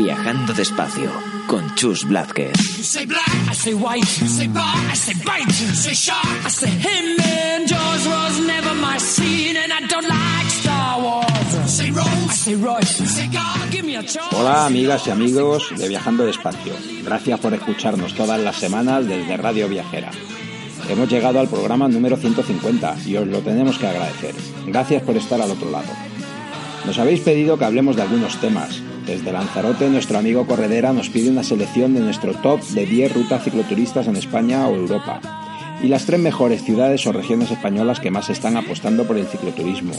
Viajando despacio con Chus Blázquez. Hola amigas y amigos de Viajando Despacio. Gracias por escucharnos todas las semanas desde Radio Viajera. Hemos llegado al programa número 150 y os lo tenemos que agradecer. Gracias por estar al otro lado. Nos habéis pedido que hablemos de algunos temas. Desde Lanzarote, nuestro amigo Corredera nos pide una selección de nuestro top de 10 rutas cicloturistas en España o Europa y las tres mejores ciudades o regiones españolas que más están apostando por el cicloturismo.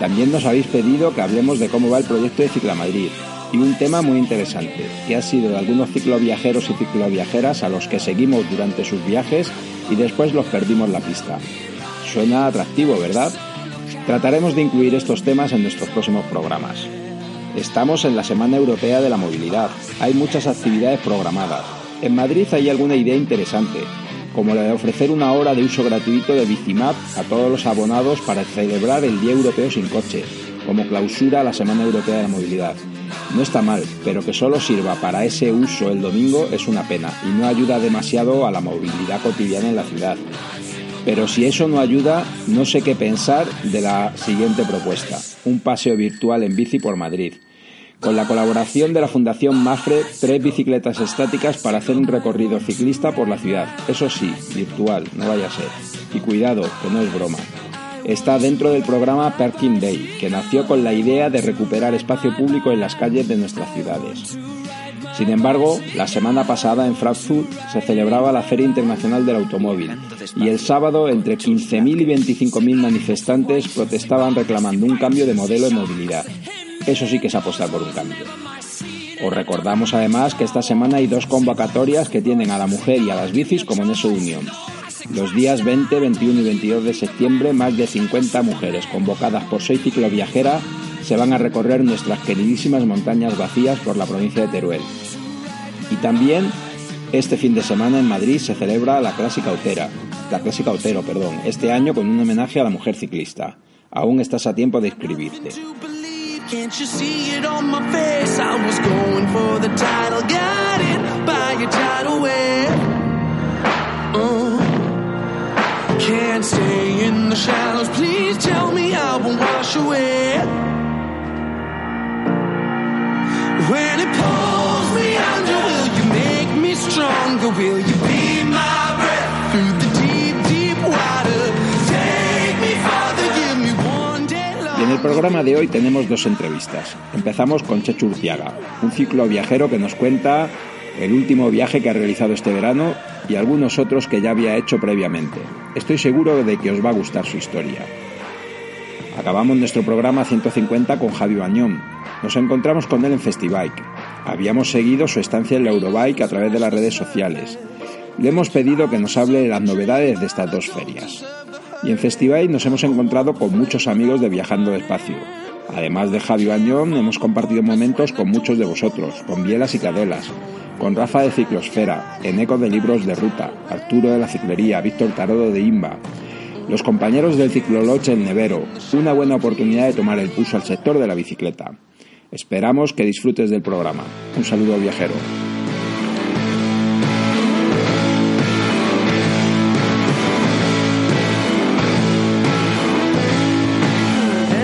También nos habéis pedido que hablemos de cómo va el proyecto de Ciclamadrid y un tema muy interesante, que ha sido de algunos cicloviajeros y cicloviajeras a los que seguimos durante sus viajes y después los perdimos la pista. Suena atractivo, ¿verdad? Trataremos de incluir estos temas en nuestros próximos programas. Estamos en la Semana Europea de la Movilidad. Hay muchas actividades programadas. En Madrid hay alguna idea interesante, como la de ofrecer una hora de uso gratuito de Bicimap a todos los abonados para celebrar el Día Europeo sin coche, como clausura a la Semana Europea de la Movilidad. No está mal, pero que solo sirva para ese uso el domingo es una pena y no ayuda demasiado a la movilidad cotidiana en la ciudad. Pero si eso no ayuda, no sé qué pensar de la siguiente propuesta, un paseo virtual en bici por Madrid. Con la colaboración de la Fundación Mafre, tres bicicletas estáticas para hacer un recorrido ciclista por la ciudad. Eso sí, virtual, no vaya a ser. Y cuidado, que no es broma. Está dentro del programa Parking Day, que nació con la idea de recuperar espacio público en las calles de nuestras ciudades. Sin embargo, la semana pasada en Frankfurt se celebraba la Feria Internacional del Automóvil y el sábado entre 15.000 y 25.000 manifestantes protestaban reclamando un cambio de modelo de movilidad. Eso sí que es apostar por un cambio. Os recordamos además que esta semana hay dos convocatorias que tienen a la mujer y a las bicis como nexo de unión. Los días 20, 21 y 22 de septiembre, más de 50 mujeres convocadas por Soy Cicloviajera se van a recorrer nuestras queridísimas montañas vacías por la provincia de Teruel. Y también este fin de semana en Madrid se celebra la Clásica Otera, la Clásica Otero, perdón, este año con un homenaje a la mujer ciclista. Aún estás a tiempo de inscribirte. Y en el programa de hoy tenemos dos entrevistas. Empezamos con Chechu Urciaga, un ciclo viajero que nos cuenta el último viaje que ha realizado este verano y algunos otros que ya había hecho previamente. Estoy seguro de que os va a gustar su historia. Acabamos nuestro programa 150 con Javi Bañón. Nos encontramos con él en Festibike. Habíamos seguido su estancia en la Eurobike a través de las redes sociales. Le hemos pedido que nos hable de las novedades de estas dos ferias. Y en Festibike nos hemos encontrado con muchos amigos de Viajando Despacio. Además de Javi Bañón, hemos compartido momentos con muchos de vosotros, con Bielas y Cadelas, con Rafa de Ciclosfera, Eneco de Libros de Ruta, Arturo de la Ciclería, Víctor Tarodo de Imba, los compañeros del Cicloloche El Nevero, una buena oportunidad de tomar el pulso al sector de la bicicleta. Esperamos que disfrutes del programa. Un saludo viajero.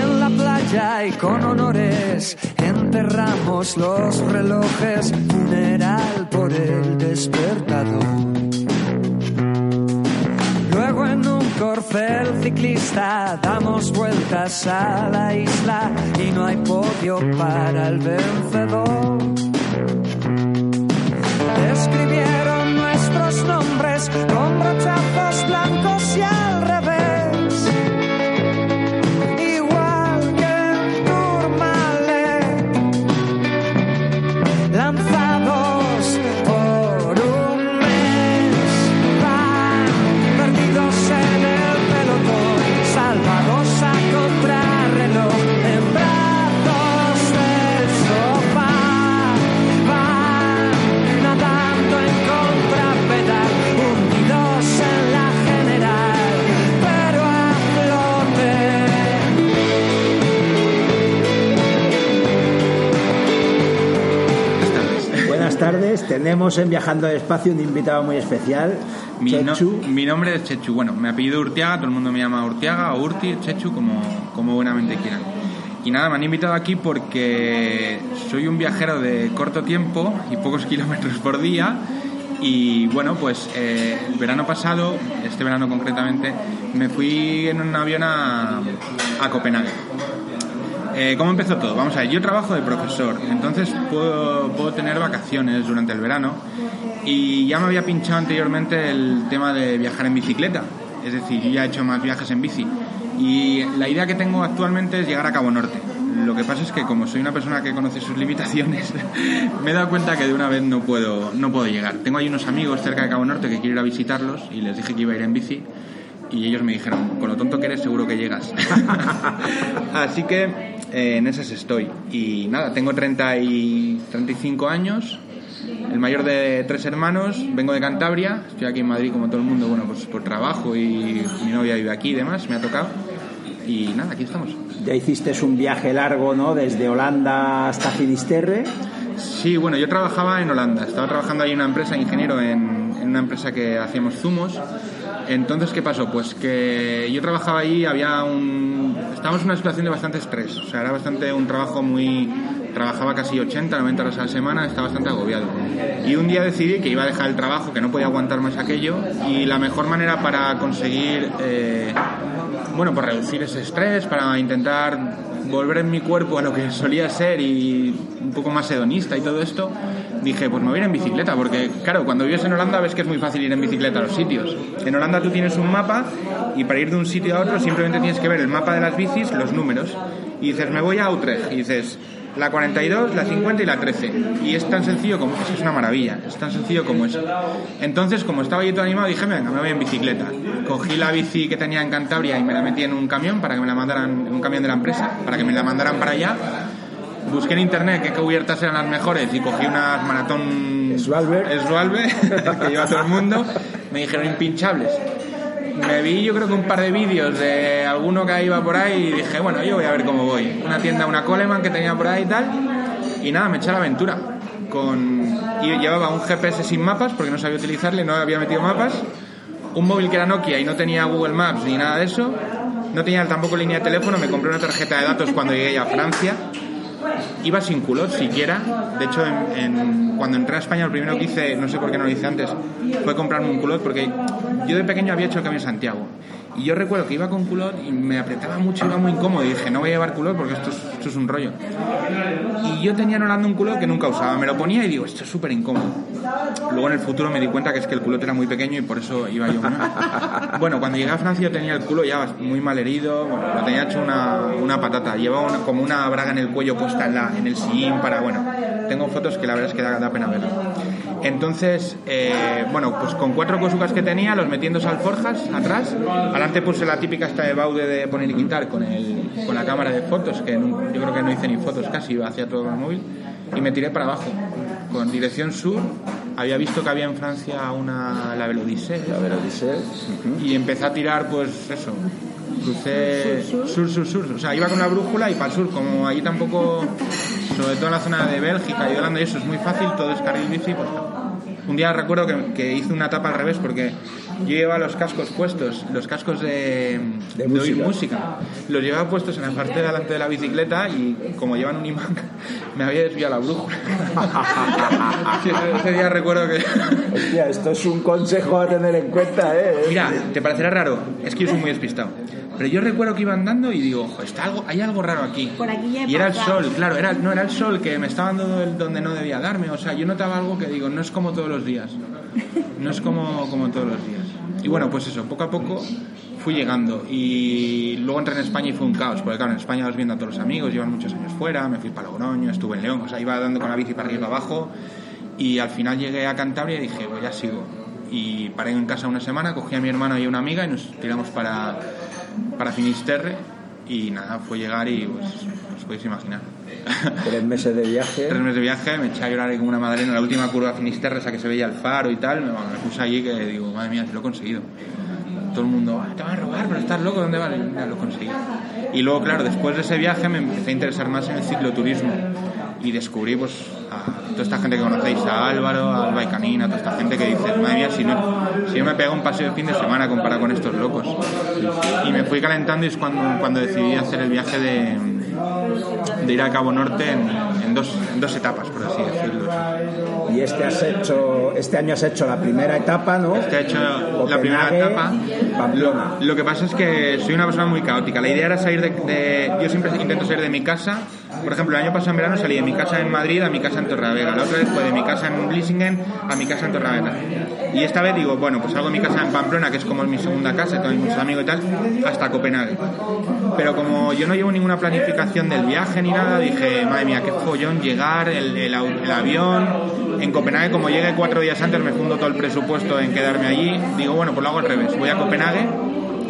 En la playa y con honores enterramos los relojes, funeral por el despertador. Luego en un corcel ciclista damos vueltas a la isla y no hay podio para el vencedor. Escribieron nuestros nombres con brochazos blancos en Viajando al Espacio un invitado muy especial, Mi, no- Chechu. mi nombre es Chechu. Bueno, me apellido Urtiaga, todo el mundo me llama Urtiaga o Urti, Chechu, como, como buenamente quieran. Y nada, me han invitado aquí porque soy un viajero de corto tiempo y pocos kilómetros por día. Y bueno, pues eh, el verano pasado, este verano concretamente, me fui en un avión a, a Copenhague. Eh, ¿Cómo empezó todo? Vamos a ver, yo trabajo de profesor, entonces puedo, tener vacaciones durante el verano y ya me había pinchado anteriormente el tema de viajar en bicicleta, es decir, yo ya he hecho más viajes en bici y la idea que tengo actualmente es llegar a Cabo Norte. Lo que pasa es que como soy una persona que conoce sus limitaciones, me he dado cuenta que de una vez no puedo, no puedo llegar. Tengo ahí unos amigos cerca de Cabo Norte que quiero ir a visitarlos y les dije que iba a ir en bici y ellos me dijeron, con lo tonto que eres seguro que llegas. Así que eh, en esas estoy. Y nada, tengo 30 y 35 años, el mayor de tres hermanos, vengo de Cantabria, estoy aquí en Madrid como todo el mundo, bueno, pues por trabajo y mi novia vive aquí y demás, me ha tocado. Y nada, aquí estamos. Ya hiciste un viaje largo, ¿no? Desde Holanda hasta Finisterre. Sí, bueno, yo trabajaba en Holanda. Estaba trabajando ahí en una empresa, ingeniero, en, en una empresa que hacíamos zumos. Entonces, ¿qué pasó? Pues que yo trabajaba ahí, había un... Estábamos en una situación de bastante estrés. O sea, era bastante un trabajo muy... Trabajaba casi 80, 90 horas a la semana, estaba bastante agobiado. Y un día decidí que iba a dejar el trabajo, que no podía aguantar más aquello. Y la mejor manera para conseguir... eh, bueno, por reducir ese estrés, para intentar volver en mi cuerpo a lo que solía ser y un poco más hedonista y todo esto, dije, pues me voy a ir en bicicleta, porque claro, cuando vives en Holanda ves que es muy fácil ir en bicicleta a los sitios. En Holanda tú tienes un mapa y para ir de un sitio a otro simplemente tienes que ver el mapa de las bicis, los números, y dices, me voy a Utrecht, y dices, la 42, la 50 y la 13. Y es tan sencillo como es, que es una maravilla, es tan sencillo como eso. Entonces, como estaba yo todo animado, dije, venga, me voy en bicicleta. Cogí la bici que tenía en Cantabria y me la metí en un camión para que me la mandaran, en un camión de la empresa, para que me la mandaran para allá. Busqué en internet qué cubiertas eran las mejores y cogí unas maratón Svalbard. Svalbard, que lleva todo el mundo. Me dijeron impinchables. Me vi yo creo que un par de vídeos de alguno que iba por ahí y dije, bueno, yo voy a ver cómo voy. Una tienda, una Coleman que tenía por ahí y tal. Y nada, me eché a la aventura. Con... Y llevaba un GPS sin mapas porque no sabía utilizarle, no había metido mapas. Un móvil que era Nokia y no tenía Google Maps ni nada de eso. No tenía tampoco línea de teléfono, me compré una tarjeta de datos cuando llegué a Francia. Iba sin culot siquiera. De hecho, en- en- cuando entré a España, lo primero que hice, no sé por qué no lo hice antes, fue comprarme un culot porque yo de pequeño había hecho el Camino de Santiago. Y yo recuerdo que iba con culot y me apretaba mucho, iba muy incómodo. Y dije, no voy a llevar culot porque esto es, esto es un rollo. Y yo tenía en Holanda un culot que nunca usaba. Me lo ponía y digo, esto es súper incómodo. Luego en el futuro me di cuenta que es que el culot era muy pequeño y por eso iba yo. Bueno, cuando llegué a Francia yo tenía el culo ya muy mal herido, bueno, lo tenía hecho una, una patata. Llevaba una- como una braga en el cuello puesta en, la, en el sillín para, bueno, tengo fotos que la verdad es que da, da pena verlo. Entonces, eh, bueno, pues con cuatro cosucas que tenía, los metí en dos alforjas atrás. Adelante puse la típica esta de Baude de poner y quitar con, el, con la cámara de fotos, que no- yo creo que no hice ni fotos casi, iba hacia todo el móvil. Y me tiré para abajo, con dirección sur. Había visto que había en Francia una, la y empecé a tirar, pues eso. Crucé sur, sur, sur. O sea, iba con la brújula y para el sur. Como allí tampoco, sobre todo en la zona de Bélgica y de Holanda, y eso es muy fácil, todo es carril bici. Pues, un día recuerdo que, que hice una etapa al revés porque yo llevaba los cascos puestos, los cascos de, De oír música. música. Los llevaba puestos en la parte de delante de la bicicleta y como llevan un imán, me había desviado la brújula. Sí, ese día recuerdo que... Hostia, esto es un consejo a tener en cuenta, ¿eh? Mira, te parecerá raro, es que yo soy muy despistado. Pero yo recuerdo que iba andando y digo, "Ojo, está algo, hay algo raro aquí. Por aquí ya y era el sol, claro, era, no era el sol que me estaba dando el- donde no debía darme. O sea, yo notaba algo que digo, no es como todos los días. No es como, como todos los días. Y bueno, pues eso, poco a poco fui llegando. Y luego entré en España y fue un caos. Porque claro, en España vas viendo a todos los amigos, llevan muchos años fuera, me fui para Logroño, estuve en León. O sea, iba dando con la bici para arriba y para abajo. Y al final llegué a Cantabria y dije, pues ya sigo. Y paré en casa una semana, cogí a mi hermano y a una amiga y nos tiramos para, para Finisterre. Y nada, fue llegar y pues os podéis imaginar. Tres meses de viaje. Tres meses de viaje, me eché a llorar como una madre en la última curva de Finisterre, esa que se veía el faro y tal. Me, bueno, me puse allí que digo, madre mía, si lo he conseguido. Todo el mundo, "Ah, te van a robar, pero estás loco, ¿dónde vas? Y mira, lo conseguí. Y luego, claro, después de ese viaje me empecé a interesar más en el cicloturismo. Y descubrí, pues, a toda esta gente que conocéis, a Álvaro, a Alba y Canina, a toda esta gente que dice, madre mía, si, no, si yo me pego un paseo de fin de semana comparado con estos locos. Y me fui calentando y es cuando, cuando decidí hacer el viaje de, de ir a Cabo Norte en, en dos, en dos etapas, por así decirlo. Y este has hecho, este año has hecho la primera etapa, ¿no? Este ha hecho la primera etapa. Pamplona. Lo que pasa es que soy una persona muy caótica. La idea era salir de, de- Yo siempre intento salir de mi casa. Por ejemplo, el año pasado en verano salí de mi casa en Madrid a mi casa en Torrelavega. La otra vez fue de mi casa en Vlissingen a mi casa en Torrelavega. Y esta vez digo, bueno, pues salgo de mi casa en Pamplona, que es como mi segunda casa, tengo muchos amigos y tal, hasta Copenhague. Pero como yo no llevo ninguna planificación del viaje ni nada, dije, madre mía, qué follón llegar, el avión. En Copenhague, como llegué cuatro días antes, me fundo todo el presupuesto en quedarme allí. Digo, bueno, pues lo hago al revés. Voy a Copenhague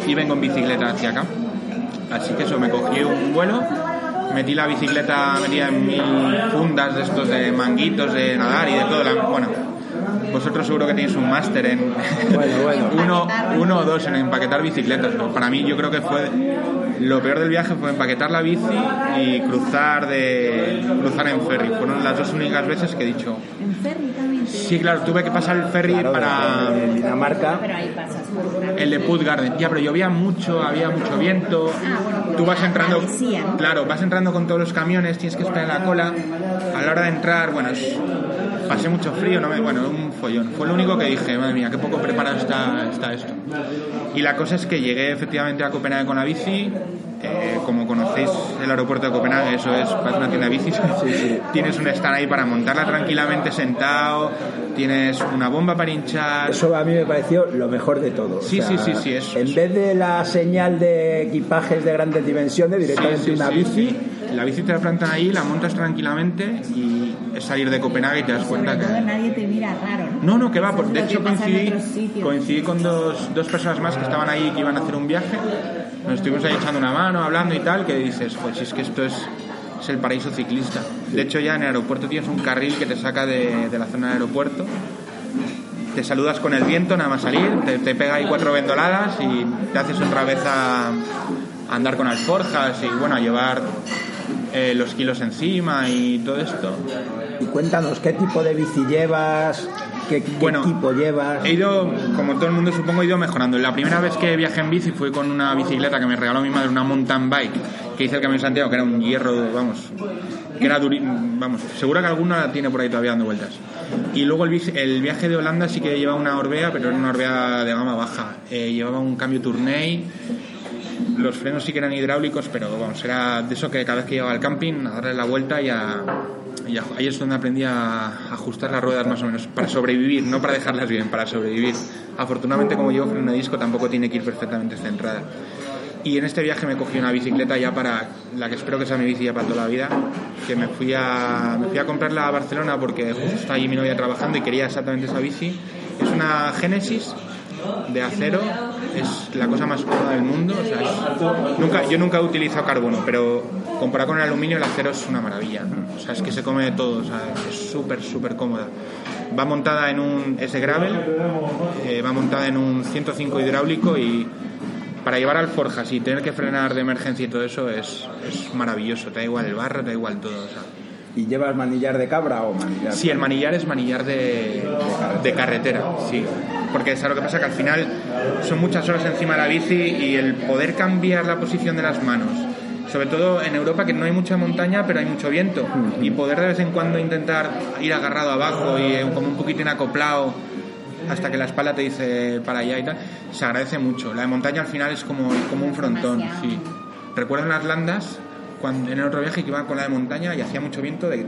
y vengo en bicicleta hacia acá. Así que eso, me cogí un vuelo, metí la bicicleta, metía en mil fundas de estos de manguitos de nadar y de todo. la- bueno, vosotros seguro que tenéis un máster en Bueno, bueno. uno, uno o dos en empaquetar bicicletas. Para mí yo creo que fue lo peor del viaje fue empaquetar la bici y cruzar de cruzar en ferry. Fueron las dos únicas veces que he dicho. En ferry también. Sí, claro, tuve que pasar el ferry Claro, para de- de Dinamarca. Pero ahí pasas por una el de Put Garden. Ya, pero llovía mucho, había mucho viento. Ah, bueno, Tú vas entrando, claro, vas entrando con todos los camiones, tienes que esperar en la cola. A la hora de entrar, bueno, es- pasé mucho frío, no me, bueno, un follón. Fue lo único que dije, madre mía, qué poco preparado está, está esto. Y la cosa es que llegué efectivamente a Copenhague con la bici. Eh, como conocéis el aeropuerto de Copenhague, eso es, parece una tienda de bicis. Tienes un stand ahí para montarla tranquilamente sentado, tienes una bomba para hinchar. Eso a mí me pareció lo mejor de todo. O Sí, sí, sí, sí, es- En vez de la señal de equipajes de grandes dimensiones, directamente Sí, sí, una sí, bici. sí. La bici te la plantan ahí, la montas tranquilamente y es salir de Copenhague y te das cuenta Sobre todo que... nadie te mira raro, ¿no? No, no, que va. por- Eso De hecho, coincidí, coincidí con dos, dos personas más que estaban ahí y que iban a hacer un viaje. Nos estuvimos ahí echando una mano, hablando y tal, que dices, pues si es que esto es, es el paraíso ciclista. De hecho, ya en el aeropuerto tienes un carril que te saca de, de la zona del aeropuerto. Te saludas con el viento, nada más salir, te, te pega ahí cuatro vendoladas y te haces otra vez a, a andar con alforjas y bueno, a llevar eh, los kilos encima y todo esto. Y cuéntanos qué tipo de bici llevas, qué, qué Bueno, equipo llevas. He ido, como todo el mundo supongo, he ido mejorando. La primera vez que viajé en bici fue con una bicicleta que me regaló mi madre, una mountain bike, que hice el Camino de Santiago, que era un hierro, vamos, que era vamos, seguro que alguna la tiene por ahí todavía dando vueltas. Y luego el, el viaje de Holanda sí que llevaba una Orbea, pero era una Orbea de gama baja. Eh, llevaba un cambio Tourney, los frenos sí que eran hidráulicos, pero vamos, era de eso que cada vez que llegaba al camping, a darle la vuelta y a... y ahí es donde aprendí a ajustar las ruedas más o menos, para sobrevivir, no para dejarlas bien, para sobrevivir. Afortunadamente, como llevo freno de disco, tampoco tiene que ir perfectamente centrada. Y en este viaje me cogí una bicicleta ya para la que espero que sea mi bici ya para toda la vida, que me fui a, me fui a comprarla a Barcelona porque justo está allí mi novia trabajando y quería exactamente esa bici. Es una Genesis de acero, es la cosa más cómoda del mundo. o sea, es- nunca, yo nunca he utilizado carbono, pero comparado con el aluminio, el acero es una maravilla. O sea, es que se come de todo, o sea, es súper, súper cómoda. Va montada en un S Gravel, eh, va montada en un 105 hidráulico y para llevar alforjas y tener que frenar de emergencia y todo eso es, es maravilloso. Te da igual el barro, te da igual todo. o sea. ¿Y llevas manillar de cabra o manillar? Sí, el manillar es manillar de, de carretera, sí. porque es lo que pasa que al final son muchas horas encima de la bici y el poder cambiar la posición de las manos, sobre todo en Europa que no hay mucha montaña pero hay mucho viento y poder de vez en cuando intentar ir agarrado abajo y eh, como un poquitín acoplado hasta que la espalda te dice para allá y tal, se agradece mucho. La de montaña al final es como, como un frontón, sí. Recuerdo en las landas, cuando, en el otro viaje que iba con la de montaña y hacía mucho viento de,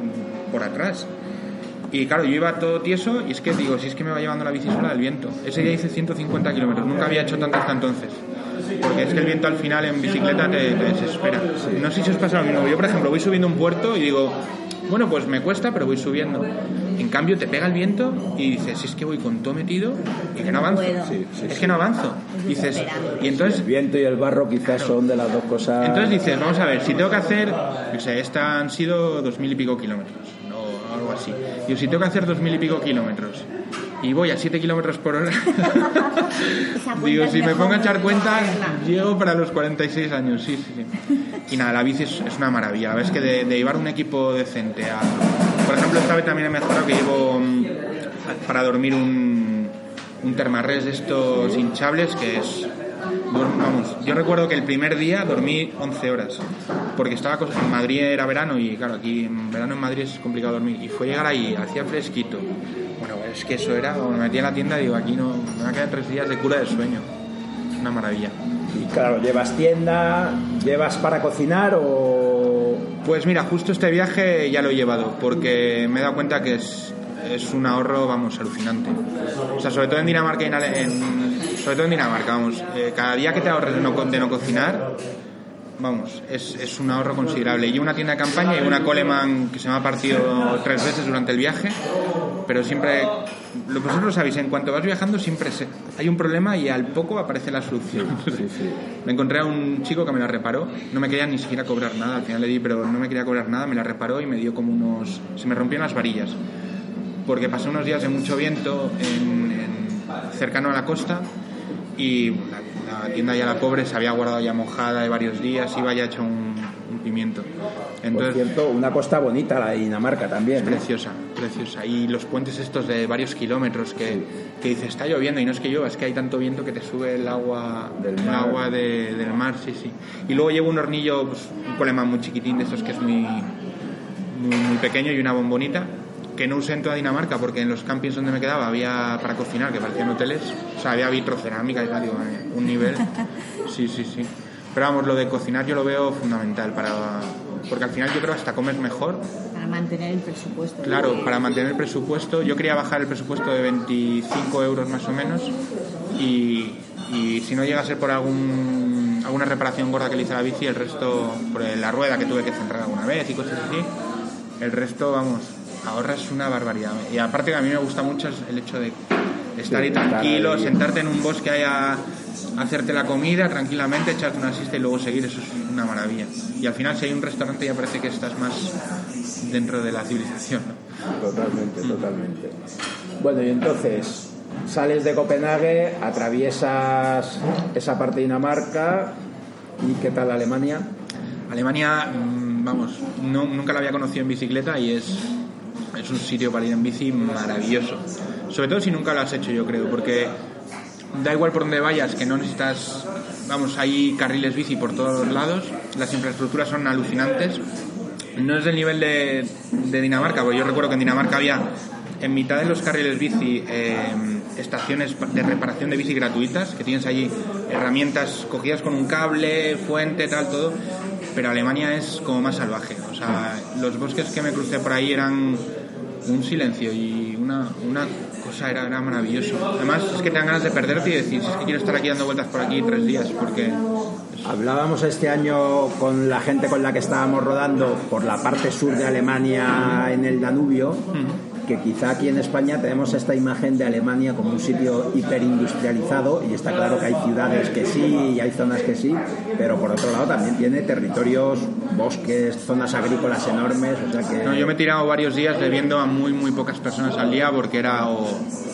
por atrás. Y claro, yo iba todo tieso y es que digo, si es que me va llevando la bici sola del viento. Ese día hice 150 kilómetros, nunca había hecho tanto hasta entonces. Porque es que el viento al final en bicicleta te, te desespera. No sé si os pasa lo mismo. Yo, por ejemplo, voy subiendo un puerto y digo, bueno, pues me cuesta, pero voy subiendo. En cambio, te pega el viento y dices, es que voy con todo metido y que no avanzo. puedo. Sí, sí, es que no avanzo. Dices, y entonces El viento y el barro quizás son de las dos cosas. entonces dices, vamos a ver, si tengo que hacer, yo sé, esta han sido dos mil y pico kilómetros, o algo así. Digo, si tengo que hacer dos mil y pico kilómetros y voy a 7 kilómetros por hora, digo, es si me pongo a echar cuentas, llego para los 46 años, sí, sí, sí. Y nada, la bici es, es una maravilla. Ves que de, de llevar un equipo decente a... Por ejemplo, esta vez también he mejorado que llevo mm, para dormir un, un termarres de estos hinchables que es... Vamos, yo recuerdo que el primer día dormí 11 horas, porque estaba en Madrid era verano y claro, aquí en verano en Madrid es complicado dormir. Y fue llegar ahí, hacía fresquito. Es que eso era, me metí en la tienda y digo, aquí no, me van a quedar tres días de cura de sueño. Una maravilla. Y claro, ¿llevas tienda? ¿Llevas para cocinar o.? Pues mira, justo este viaje ya lo he llevado, porque me he dado cuenta que es, es un ahorro, vamos, alucinante. O sea, sobre todo en Dinamarca, en, en- sobre todo en Dinamarca, vamos, eh, cada día que te ahorres de no, de no cocinar, vamos, es, es un ahorro considerable. Y una tienda de campaña y una Coleman que se me ha partido tres veces durante el viaje, pero siempre, lo vosotros lo sabéis, en cuanto vas viajando siempre se- hay un problema y al poco aparece la solución. Me encontré a un chico que me la reparó, no me quería ni siquiera cobrar nada, al final le di, pero no me quería cobrar nada, me la reparó y me dio como unos... se me rompieron las varillas, porque pasé unos días de mucho viento en- en- cercano a la costa y la, la tienda ya la pobre se había guardado ya mojada de varios días, iba ya hecho un, un pimiento. Por Entonces, cierto, una costa bonita, la de Dinamarca también. ¿eh? Preciosa, preciosa. Y los puentes estos de varios kilómetros que, que dices, está lloviendo y no es que llueva, es que hay tanto viento que te sube el agua Del el mar. agua de- del mar, sí, sí. Y luego llevo un hornillo, pues, un colemán muy chiquitín de estos que es muy, muy, muy pequeño y una bombonita que no usé en toda Dinamarca porque en los campings donde me quedaba había para cocinar, que parecían hoteles, o sea, había vitrocerámica y tal, digo, un nivel. Sí, sí, sí. Pero vamos, lo de cocinar yo lo veo fundamental para... Porque al final yo creo hasta comes mejor Para mantener el presupuesto. Claro, para mantener el presupuesto, yo quería bajar el presupuesto de 25 euros más o menos y, y si no llega a ser por algún, alguna reparación gorda que le hice a la bici, el resto, por la rueda que tuve que centrar alguna vez y cosas así, el resto, vamos, ahorras una barbaridad. Y aparte que a mí me gusta mucho es el hecho de estar ahí estar tranquilo, ahí. sentarte en un bosque ahí a hacerte la comida tranquilamente, echarte una siesta y luego seguir, eso es una maravilla. Y al final si hay un restaurante ya parece que estás más dentro de la civilización. ¿no? Totalmente, totalmente. Bueno, y entonces sales de Copenhague, atraviesas esa parte de Dinamarca y ¿qué tal Alemania? Alemania, mm, vamos, no- nunca la había conocido en bicicleta y es, es un sitio para ir en bici maravilloso. Sobre todo si nunca lo has hecho, yo creo, porque da igual por donde vayas, que no necesitas, vamos, hay carriles bici por todos lados, las infraestructuras son alucinantes. No es del nivel de, de Dinamarca, porque yo recuerdo que en Dinamarca había en mitad de los carriles bici eh, estaciones de reparación de bici gratuitas, que tienes allí herramientas cogidas con un cable, fuente, tal, todo. Pero Alemania es como más salvaje. O sea, los bosques que me crucé por ahí eran un silencio y una, una cosa era, era maravilloso. Además, es que te dan ganas de perderte y decir, "Si es que quiero estar aquí dando vueltas por aquí tres días, porque Hablábamos este año con la gente con la que estábamos rodando por la parte sur de Alemania en el Danubio, que quizá aquí en España tenemos esta imagen de Alemania como un sitio hiperindustrializado y está claro que hay ciudades que sí y hay zonas que sí, pero por otro lado también tiene territorios, bosques, zonas agrícolas enormes, o sea que... No, yo me he tirado varios días de viendo a muy muy pocas personas al día porque era o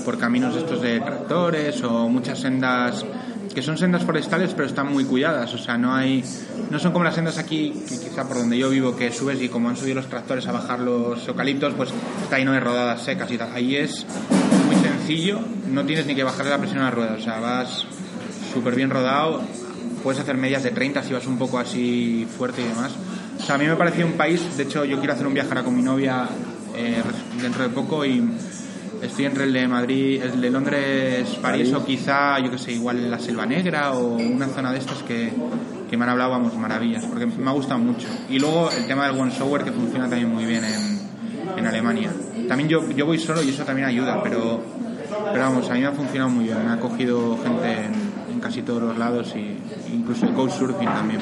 por caminos estos de tractores o muchas sendas que son sendas forestales pero están muy cuidadas, o sea, no hay no son como las sendas aquí que quizá por donde yo vivo que subes y como han subido los tractores a bajar los eucaliptos, pues está lleno de rodadas secas y tal. Ahí es muy sencillo sencillo, no tienes ni que bajarle la presión a la rueda, o sea, vas súper bien rodado, puedes hacer medias de 30 si vas un poco así fuerte y demás. O sea, a mí me pareció un país, de hecho yo quiero hacer un viaje ahora con mi novia eh, dentro de poco y estoy entre el de Madrid, el de Londres, París, París. o quizá, yo que sé, igual la Selva Negra o una zona de estas que, que me han hablado, vamos, maravillas, porque me ha gustado mucho. Y luego el tema del One Shower que funciona también muy bien en, en Alemania. También yo, yo voy solo y eso también ayuda, pero, pero vamos, a mí me ha funcionado muy bien. Me ha cogido gente en, en casi todos los lados y incluso el Couchsurfing también.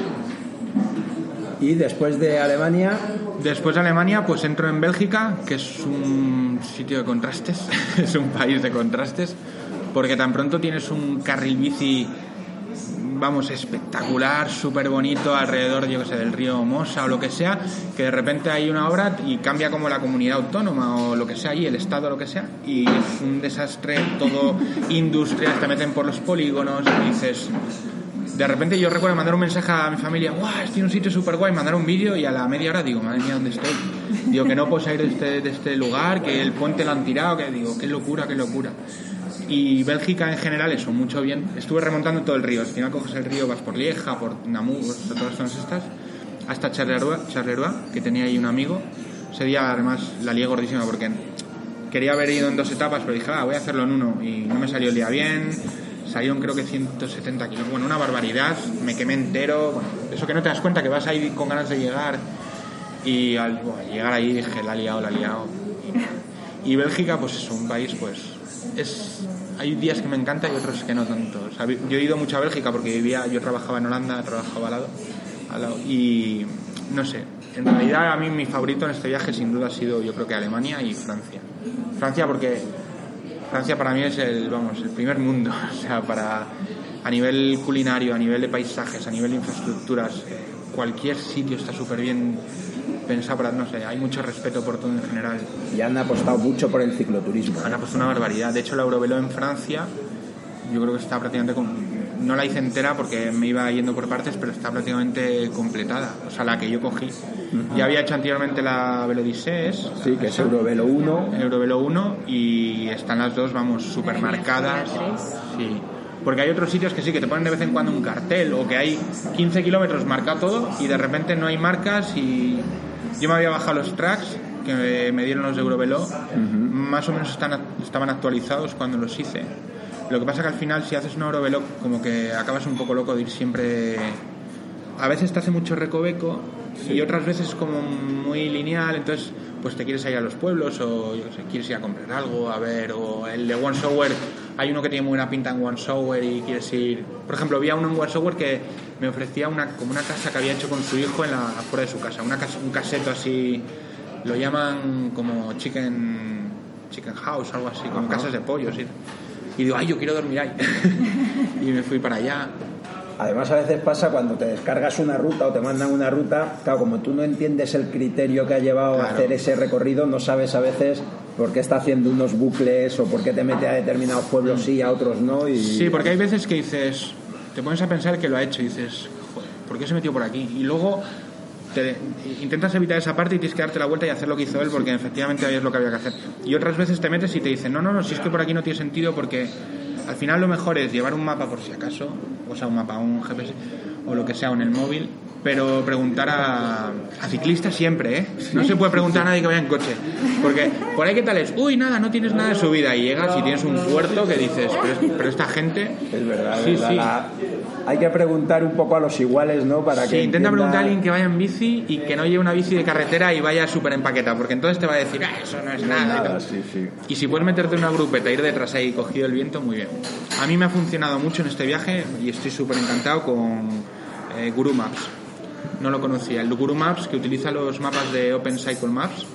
Y después de Alemania, Después de Alemania, pues entro en Bélgica, que es un sitio de contrastes, es un país de contrastes, porque tan pronto tienes un carril bici, vamos, espectacular, súper bonito, alrededor, yo que sé, del río Mosa o lo que sea, que de repente hay una obra y cambia como la comunidad autónoma o lo que sea allí, el estado o lo que sea, y es un desastre, todo industrias, te meten por los polígonos y dices, de repente yo recuerdo mandar un mensaje a mi familia, ¡guau! Estoy en un sitio súper guay, mandar un vídeo y a la media hora digo, madre mía, ¿dónde estoy? Digo, que no puedo salir de este, de este lugar, que el puente lo han tirado, que digo, qué locura, qué locura. Y Bélgica en general, eso, mucho bien. Estuve remontando todo el río, al final coges el río, vas por Lieja, por Namur, todas las estas, hasta Charleroi, Charleroi, que tenía ahí un amigo. Ese día además la lié gordísima porque quería haber ido en dos etapas, pero dije, ah, voy a hacerlo en uno. Y no me salió el día bien, salieron creo que 170 kilos, bueno, una barbaridad, me quemé entero, bueno, eso que no te das cuenta que vas ahí con ganas de llegar y al buah, llegar ahí dije, la he liado, la he liado. Y, y Bélgica, pues es un país, pues, es... Hay días que me encanta y otros que no tanto. O sea, yo he ido mucho a Bélgica porque vivía, yo trabajaba en Holanda, trabajaba al lado, al lado y no sé, en realidad a mí mi favorito en este viaje sin duda ha sido yo creo que Alemania y Francia. Francia porque Francia para mí es el, vamos, el primer mundo, o sea, para a nivel culinario, a nivel de paisajes, a nivel de infraestructuras, cualquier sitio está súper bien pensado para, no sé, hay mucho respeto por todo en general. y han apostado mucho por el cicloturismo. Han puesto una barbaridad. De hecho, la Eurovelo en Francia, yo creo que está prácticamente. con- No la hice entera porque me iba yendo por partes, pero está prácticamente completada. O sea, la que yo cogí. Ya había hecho anteriormente la Velodices. Sí, que es Eurovelo 1. Eurovelo 1 y están las dos, vamos, súper marcadas. Sí. Porque hay otros sitios que sí, que te ponen de vez en cuando un cartel o que hay 15 kilómetros marcado todo y de repente no hay marcas y yo me había bajado los tracks que me, dieron los de Eurovelo, más o menos están, estaban actualizados cuando los hice. Lo que pasa que al final si haces un Eurovelo como que acabas un poco loco de ir siempre... A veces te hace mucho recoveco y otras veces como muy lineal, entonces pues te quieres ir a los pueblos o yo sé, quieres ir a comprar algo, a ver, o el de One Shower, hay uno que tiene muy buena pinta en One Shower y quieres ir... Por ejemplo, vi a uno en One Shower que me ofrecía una, como una casa que había hecho con su hijo en la, afuera de su casa, una casa, un caseto así, lo llaman como chicken, chicken house, algo así, como casas de pollos. Y, y digo, ay, yo quiero dormir ahí. y me fui para allá. Además, a veces pasa cuando te descargas una ruta o te mandan una ruta, claro, como tú no entiendes el criterio que ha llevado a Claro. hacer ese recorrido, no sabes a veces por qué está haciendo unos bucles o por qué te mete a determinados pueblos sí, a otros no. Y... Sí, porque hay veces que dices, te pones a pensar que lo ha hecho y dices, ¿por qué se metió por aquí? Y luego te- intentas evitar esa parte y tienes que darte la vuelta y hacer lo que hizo él porque efectivamente es lo que había que hacer. Y otras veces te metes y te dicen, no, no, no, si es que por aquí no tiene sentido porque al final lo mejor es llevar un mapa por si acaso, o sea, un mapa, un GPS o lo que sea, en el móvil, pero preguntar a, a ciclistas siempre, ¿eh? No se puede preguntar a nadie que vaya en coche, porque por ahí qué tal es, uy, nada, no tienes nada de subida y llegas y tienes un puerto que dices, pero, es- pero esta gente... Es verdad, Sí, verdad, sí. la- Hay que preguntar un poco a los iguales, ¿no? Para Sí, que intenta entienda- preguntar a alguien que vaya en bici y que no lleve una bici de carretera y vaya súper empaquetada, porque entonces te va a decir, ah, eso no es No nada. y nada, sí. Y si puedes meterte en una grupeta, ir detrás ahí cogido el viento, muy bien. A mí me ha funcionado mucho en este viaje y estoy súper encantado con eh, Guru Maps. No lo conocía. El Guru Maps que utiliza los mapas de Open Cycle Maps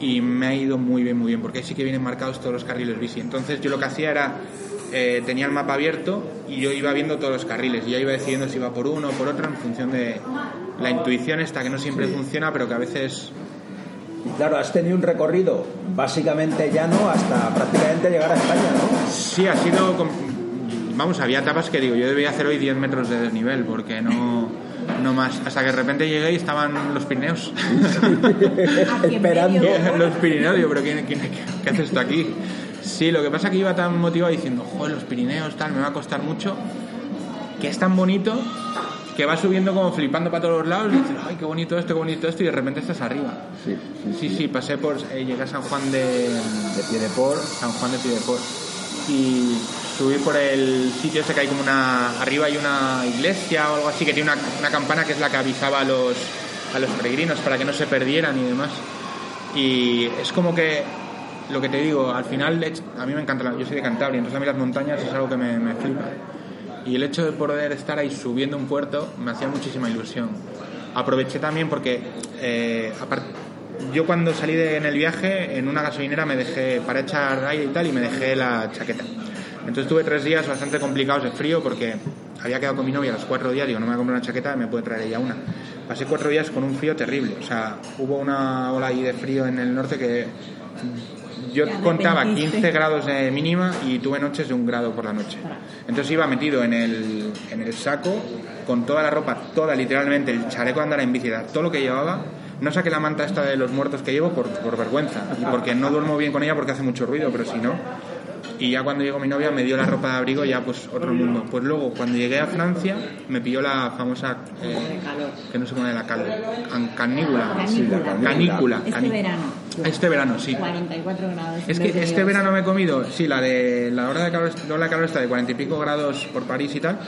y me ha ido muy bien, muy bien, porque ahí sí que vienen marcados todos los carriles bici. Entonces yo lo que hacía era, eh, tenía el mapa abierto y yo iba viendo todos los carriles y ya iba decidiendo si iba por uno o por otro en función de la intuición esta que no siempre funciona, pero que a veces Y claro, has tenido un recorrido básicamente llano hasta prácticamente llegar a España, ¿no? Sí, ha sido. Vamos, había etapas que digo, yo debía hacer hoy 10 metros de desnivel, porque no, no más. Hasta que de repente llegué y estaban los Pirineos. Esperando. los Pirineos, digo, pero ¿quién, quién, qué haces tú aquí? Sí, lo que pasa es que iba tan motivado diciendo, joder, los Pirineos, tal, me va a costar mucho, que es tan bonito que va subiendo como flipando para todos los lados y dices, ay, qué bonito esto, qué bonito esto, y de repente estás arriba. Sí, Sí, sí, pasé por, eh, llegué a San Juan de, De pie de por. San Juan de Piedeport y subí por el sitio ese que hay como una arriba hay una iglesia o algo así que tiene una, una campana que es la que avisaba a los a los peregrinos para que no se perdieran y demás. Y es como que lo que te digo al final a mí me encanta yo soy de Cantabria entonces a mí las montañas es algo que me, me flipa. Y el hecho de poder estar ahí subiendo un puerto me hacía muchísima ilusión. Aproveché también porque eh, yo cuando salí de- en el viaje en una gasolinera me dejé para echar aire y tal y me dejé la chaqueta entonces tuve tres días bastante complicados de frío porque había quedado con mi novia a los cuatro días digo no me voy a comprar una chaqueta me puede traer ella una pasé cuatro días con un frío terrible o sea hubo una ola ahí de frío en el norte que yo contaba arrepentiste. 15 grados de mínima y tuve noches de un grado por la noche. Entonces iba metido en el, en el saco con toda la ropa, toda literalmente, el chaleco de andar en bici, todo lo que llevaba. No saqué la manta esta de los muertos que llevo por, por vergüenza y porque no duermo bien con ella porque hace mucho ruido, pero si no. Y ya cuando llegó mi novia me dio la ropa de abrigo ya pues otro mundo. Pues luego cuando llegué a Francia me pilló la famosa, eh, que no cómo era la cal, can- canícula. Canícula. Canícula. Este verano. Este verano, sí. 44 grados. Es que este verano me he comido, sí, la de la hora de calor, la ola de calor está de cuarenta y pico grados por París y tal.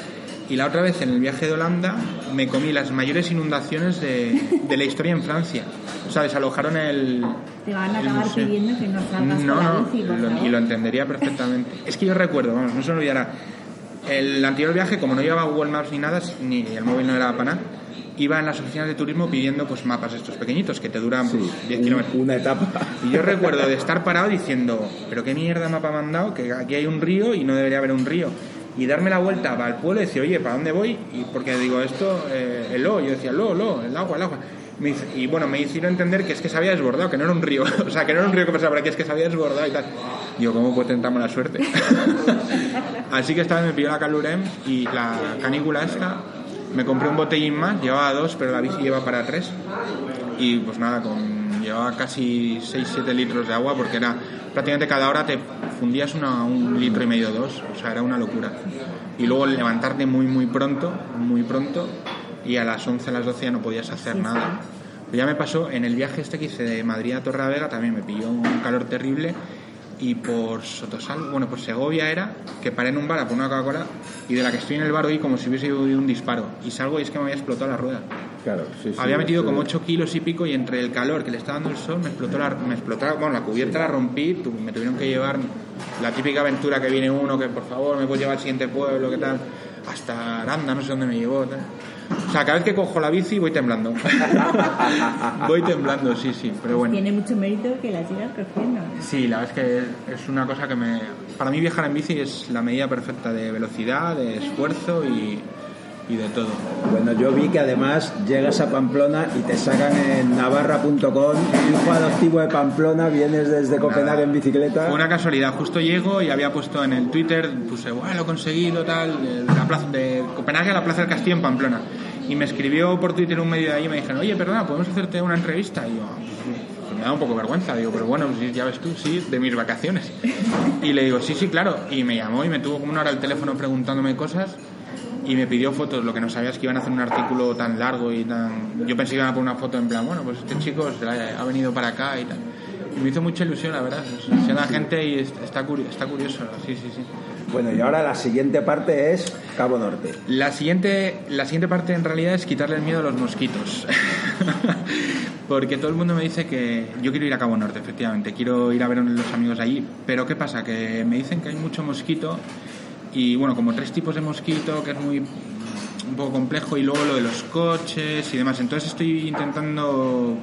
Y la otra vez en el viaje de Holanda me comí las mayores inundaciones de, de la historia en Francia. O sea, desalojaron el. Te van a acabar museo. pidiendo que no salgas No, no, bici, por lo- y lo entendería perfectamente. Es que yo recuerdo, vamos, no se me olvidará. El anterior viaje, como no llevaba Google Maps ni nada, ni el móvil no era para nada, iba en las oficinas de turismo pidiendo pues mapas estos pequeñitos que te duran pues, 10 un- kilómetros. una etapa. Y yo recuerdo de estar parado diciendo, pero qué mierda mapa me han dado, que aquí hay un río y no debería haber un río. Y darme la vuelta para el pueblo y decir, oye, ¿para dónde voy? Y porque digo, esto, eh, el lo, yo decía, lo, lo, el agua, el agua. Me dice- y bueno, me hicieron entender que es que se había desbordado, que no era un río. o sea, que no era un río que pasaba por aquí, es que se había desbordado y tal. Digo, ¿cómo puede tentar mala suerte? Así que esta vez me pilló la calurem y la canícula esta. Me compré un botellín más, llevaba dos, pero la bici lleva para tres. Y pues nada, con, llevaba casi 6-7 litros de agua porque era prácticamente cada hora te fundías una, un litro y medio, dos. O sea, era una locura. Y luego levantarte muy, muy pronto, muy pronto, y a las 11, a las 12 ya no podías hacer nada. Pero ya me pasó en el viaje este que hice de Madrid a Torrelavega, también me pilló un calor terrible y por Sotosal, bueno, por Segovia era, que paré en un bar a poner una Coca-Cola y de la que estoy en el bar hoy como si hubiese oído un disparo. Y salgo y es que me había explotado la rueda. Claro, sí, sí, había metido como 8 kilos y pico y entre el calor que le estaba dando el sol me explotó la, me explotó, la- bueno, la cubierta la rompí, tu- me tuvieron que llevar la típica aventura que viene uno, que por favor me puedes llevar al siguiente pueblo, qué tal, hasta Aranda, no sé dónde me llevó. tal. O sea, cada vez que cojo la bici voy temblando. voy temblando, sí, sí, pero bueno. Tiene mucho mérito que la sigas cogiendo. Sí, la verdad es que es una cosa que me... Para mí viajar en bici es la medida perfecta de velocidad, de esfuerzo y, y de todo. Bueno, yo vi que además llegas a Pamplona y te sacan en navarra.com, hijo adoptivo de Pamplona, vienes desde Copenhague en bicicleta. Fue una casualidad, justo llego y había puesto en el Twitter, puse, bueno, lo he conseguido, tal, de la plaza de Copenhague a la Plaza del Castillo en Pamplona. Y me escribió por Twitter un medio de ahí y me dijeron, oye, perdona, ¿podemos hacerte una entrevista? Y yo, pues, me da un poco vergüenza, digo, pero bueno, sí, ya ves tú, sí, de mis vacaciones. Y le digo, sí, sí, claro. Y me llamó y me tuvo como una hora al teléfono preguntándome cosas y me pidió fotos. Lo que no sabía es que iban a hacer un artículo tan largo y tan. Yo pensé que iban a poner una foto en plan, bueno, pues este chico ha venido para acá y tal. Y me hizo mucha ilusión, la verdad. Se la gente y est- está, curi- está curioso, sí, sí, sí. Bueno, y ahora la siguiente parte es Cabo Norte. La siguiente, la siguiente parte en realidad es quitarle el miedo a los mosquitos. Porque todo el mundo me dice que yo quiero ir a Cabo Norte, efectivamente, quiero ir a ver a los amigos allí. Pero ¿qué pasa? Que me dicen que hay mucho mosquito y bueno, como tres tipos de mosquito, que es muy un poco complejo y luego lo de los coches y demás. Entonces estoy intentando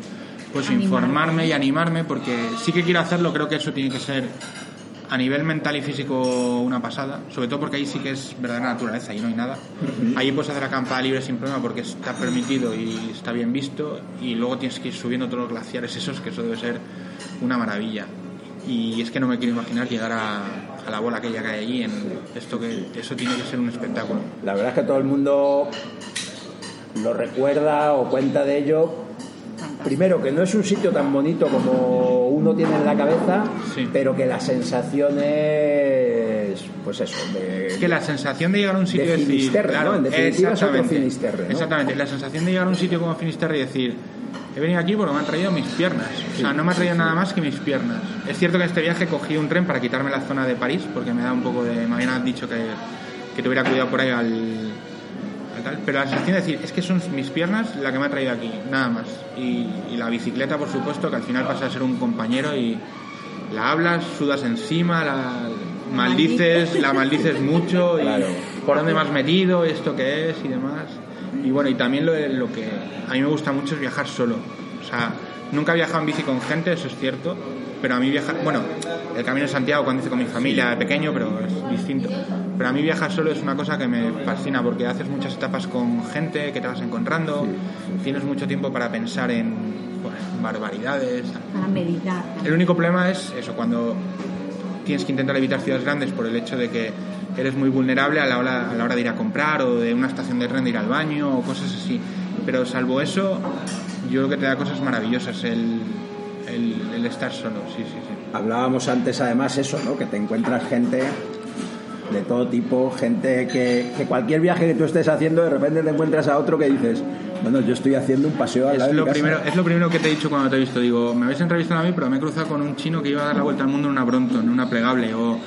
pues informarme y animarme porque sí que quiero hacerlo, creo que eso tiene que ser a nivel mental y físico una pasada, sobre todo porque ahí sí que es verdadera naturaleza y no hay nada. Ahí puedes hacer acampada libre sin problema porque está permitido y está bien visto y luego tienes que ir subiendo todos los glaciares esos, que eso debe ser una maravilla. Y es que no me quiero imaginar llegar a, a la bola que hay allí, en esto que eso tiene que ser un espectáculo. La verdad es que todo el mundo lo recuerda o cuenta de ello primero que no es un sitio tan bonito como uno tiene en la cabeza, Sí. pero que la sensación es, pues eso, de, Es que la sensación de llegar a un sitio De decir, Finisterre, claro, ¿no? En definitiva es otro exactamente, Finisterre, ¿no? exactamente, la sensación de llegar a un sitio como Finisterre y decir, he venido aquí porque me han traído mis piernas, o sea, no me ha traído nada más que mis piernas. Es cierto que en este viaje cogí un tren para quitarme la zona de París, porque me da un poco de, me habían dicho que, que tuviera cuidado por ahí al, al tal, pero la sensación de decir, es que son mis piernas la que me ha traído aquí, nada más. Y, y la bicicleta, por supuesto, que al final pasa a ser un compañero y la hablas, sudas encima, la maldices, la maldices mucho y Claro. por dónde me has metido, esto que es y demás. Y bueno, y también lo, lo que a mí me gusta mucho es viajar solo. O sea, nunca he viajado en bici con gente, eso es cierto, pero a mí viajar, bueno, el Camino de Santiago cuando hice con mi familia de pequeño, pero es distinto. Pero a mí viajar solo es una cosa que me fascina porque haces muchas etapas con gente que te vas encontrando, tienes mucho tiempo para pensar en bueno, barbaridades, Para meditar. el único problema es eso, cuando tienes que intentar evitar ciudades grandes por el hecho de que eres muy vulnerable a la hora, a la hora de ir a comprar o de una estación de tren de ir al baño o cosas así. Pero salvo eso, yo creo que te da cosas maravillosas el, el, el estar solo, sí, sí, sí. Hablábamos antes además eso, ¿no? Que te encuentras gente de todo tipo, gente que, que cualquier viaje que tú estés haciendo de repente te encuentras a otro que dices, bueno, yo estoy haciendo un paseo al lado Es de lo, mi casa". primero, es lo primero que te he dicho cuando te he visto. Digo, me habéis entrevistado a mí, pero me he cruzado con un chino que iba a dar la vuelta al mundo en una Brompton, en una plegable. O,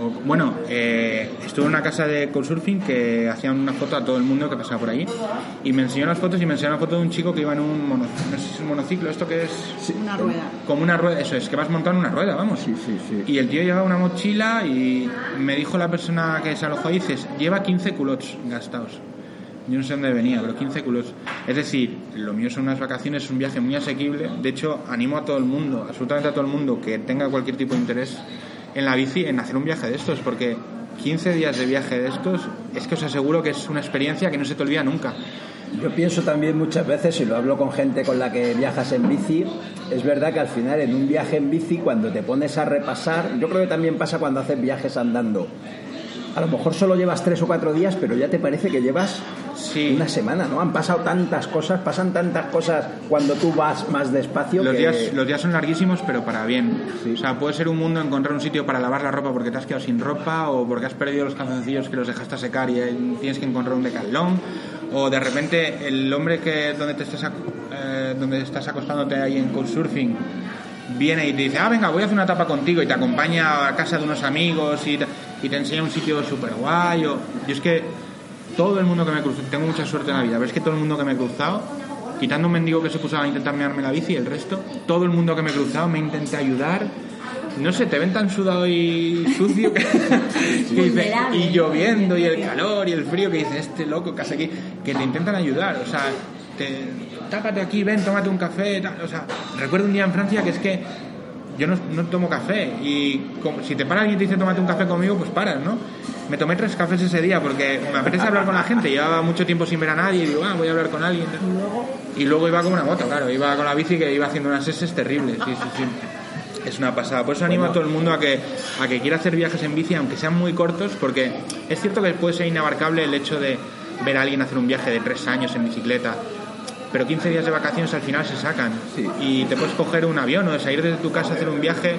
o- bueno, eh, estuve en una casa de couchsurfing que hacían una foto a todo el mundo que pasaba por ahí. Y me enseñó las fotos y me enseñó una foto de un chico que iba en un mono, no sé si es un monociclo, esto que es Una rueda. como una rueda, eso es, que vas montando una rueda, vamos. Sí, sí, sí. Y el tío llevaba una mochila y me dijo la persona que se alojó ahí, dices, lleva 15 culots gastados. Yo no sé dónde venía, pero 15 culots. Es decir, lo mío son unas vacaciones, es un viaje muy asequible. De hecho, animo a todo el mundo, absolutamente a todo el mundo que tenga cualquier tipo de interés en la bici, en hacer un viaje de estos, porque 15 días de viaje de estos, es que os aseguro que es una experiencia que no se te olvida nunca. Yo pienso también muchas veces, y lo hablo con gente con la que viajas en bici, es verdad que al final en un viaje en bici, cuando te pones a repasar, yo creo que también pasa cuando haces viajes andando. A lo mejor solo llevas tres o cuatro días, pero ya te parece que llevas Sí. una semana, ¿no? Han pasado tantas cosas, pasan tantas cosas cuando tú vas más despacio Los que... días, los días son larguísimos, pero para bien. Sí. O sea, puede ser un mundo encontrar un sitio para lavar la ropa porque te has quedado sin ropa o porque has perdido los calzoncillos que los dejaste a secar y eh, tienes que encontrar un decalón. O de repente el hombre que donde te estás, eh, donde estás acostándote ahí en couchsurfing viene y te dice, ah, venga, voy a hacer una etapa contigo y te acompaña a casa de unos amigos y te, y te enseña un sitio súper guay. O... Yo es que todo el mundo que me he cruzado, tengo mucha suerte en la vida, pero es que todo el mundo que me he cruzado, quitando un mendigo que se puso a intentar mearme la bici, el resto, todo el mundo que me he cruzado me intenté ayudar. No sé, te ven tan sudado y sucio que, que dice- Vulnerable. y lloviendo y el calor y el frío que dice este loco que hace aquí, que te intentan ayudar, o sea, te, tápate aquí, ven, tómate un café, tal, o sea, recuerdo un día en Francia que es que yo no, no tomo café y como- si te para alguien y te dice tómate un café conmigo, pues paras, ¿no? Me tomé tres cafés ese día porque me apetece hablar con la gente, llevaba mucho tiempo sin ver a nadie y digo, ah, voy a hablar con alguien. Y luego iba como una moto, claro, iba con la bici que iba haciendo unas S terribles, sí, sí, sí. Es una pasada. Por eso animo a todo el mundo a que, a que quiera hacer viajes en bici, aunque sean muy cortos, porque es cierto que puede ser inabarcable el hecho de ver a alguien hacer un viaje de tres años en bicicleta. Pero 15 días de vacaciones al final se sacan. Y te puedes coger un avión o salir desde tu casa a hacer un viaje.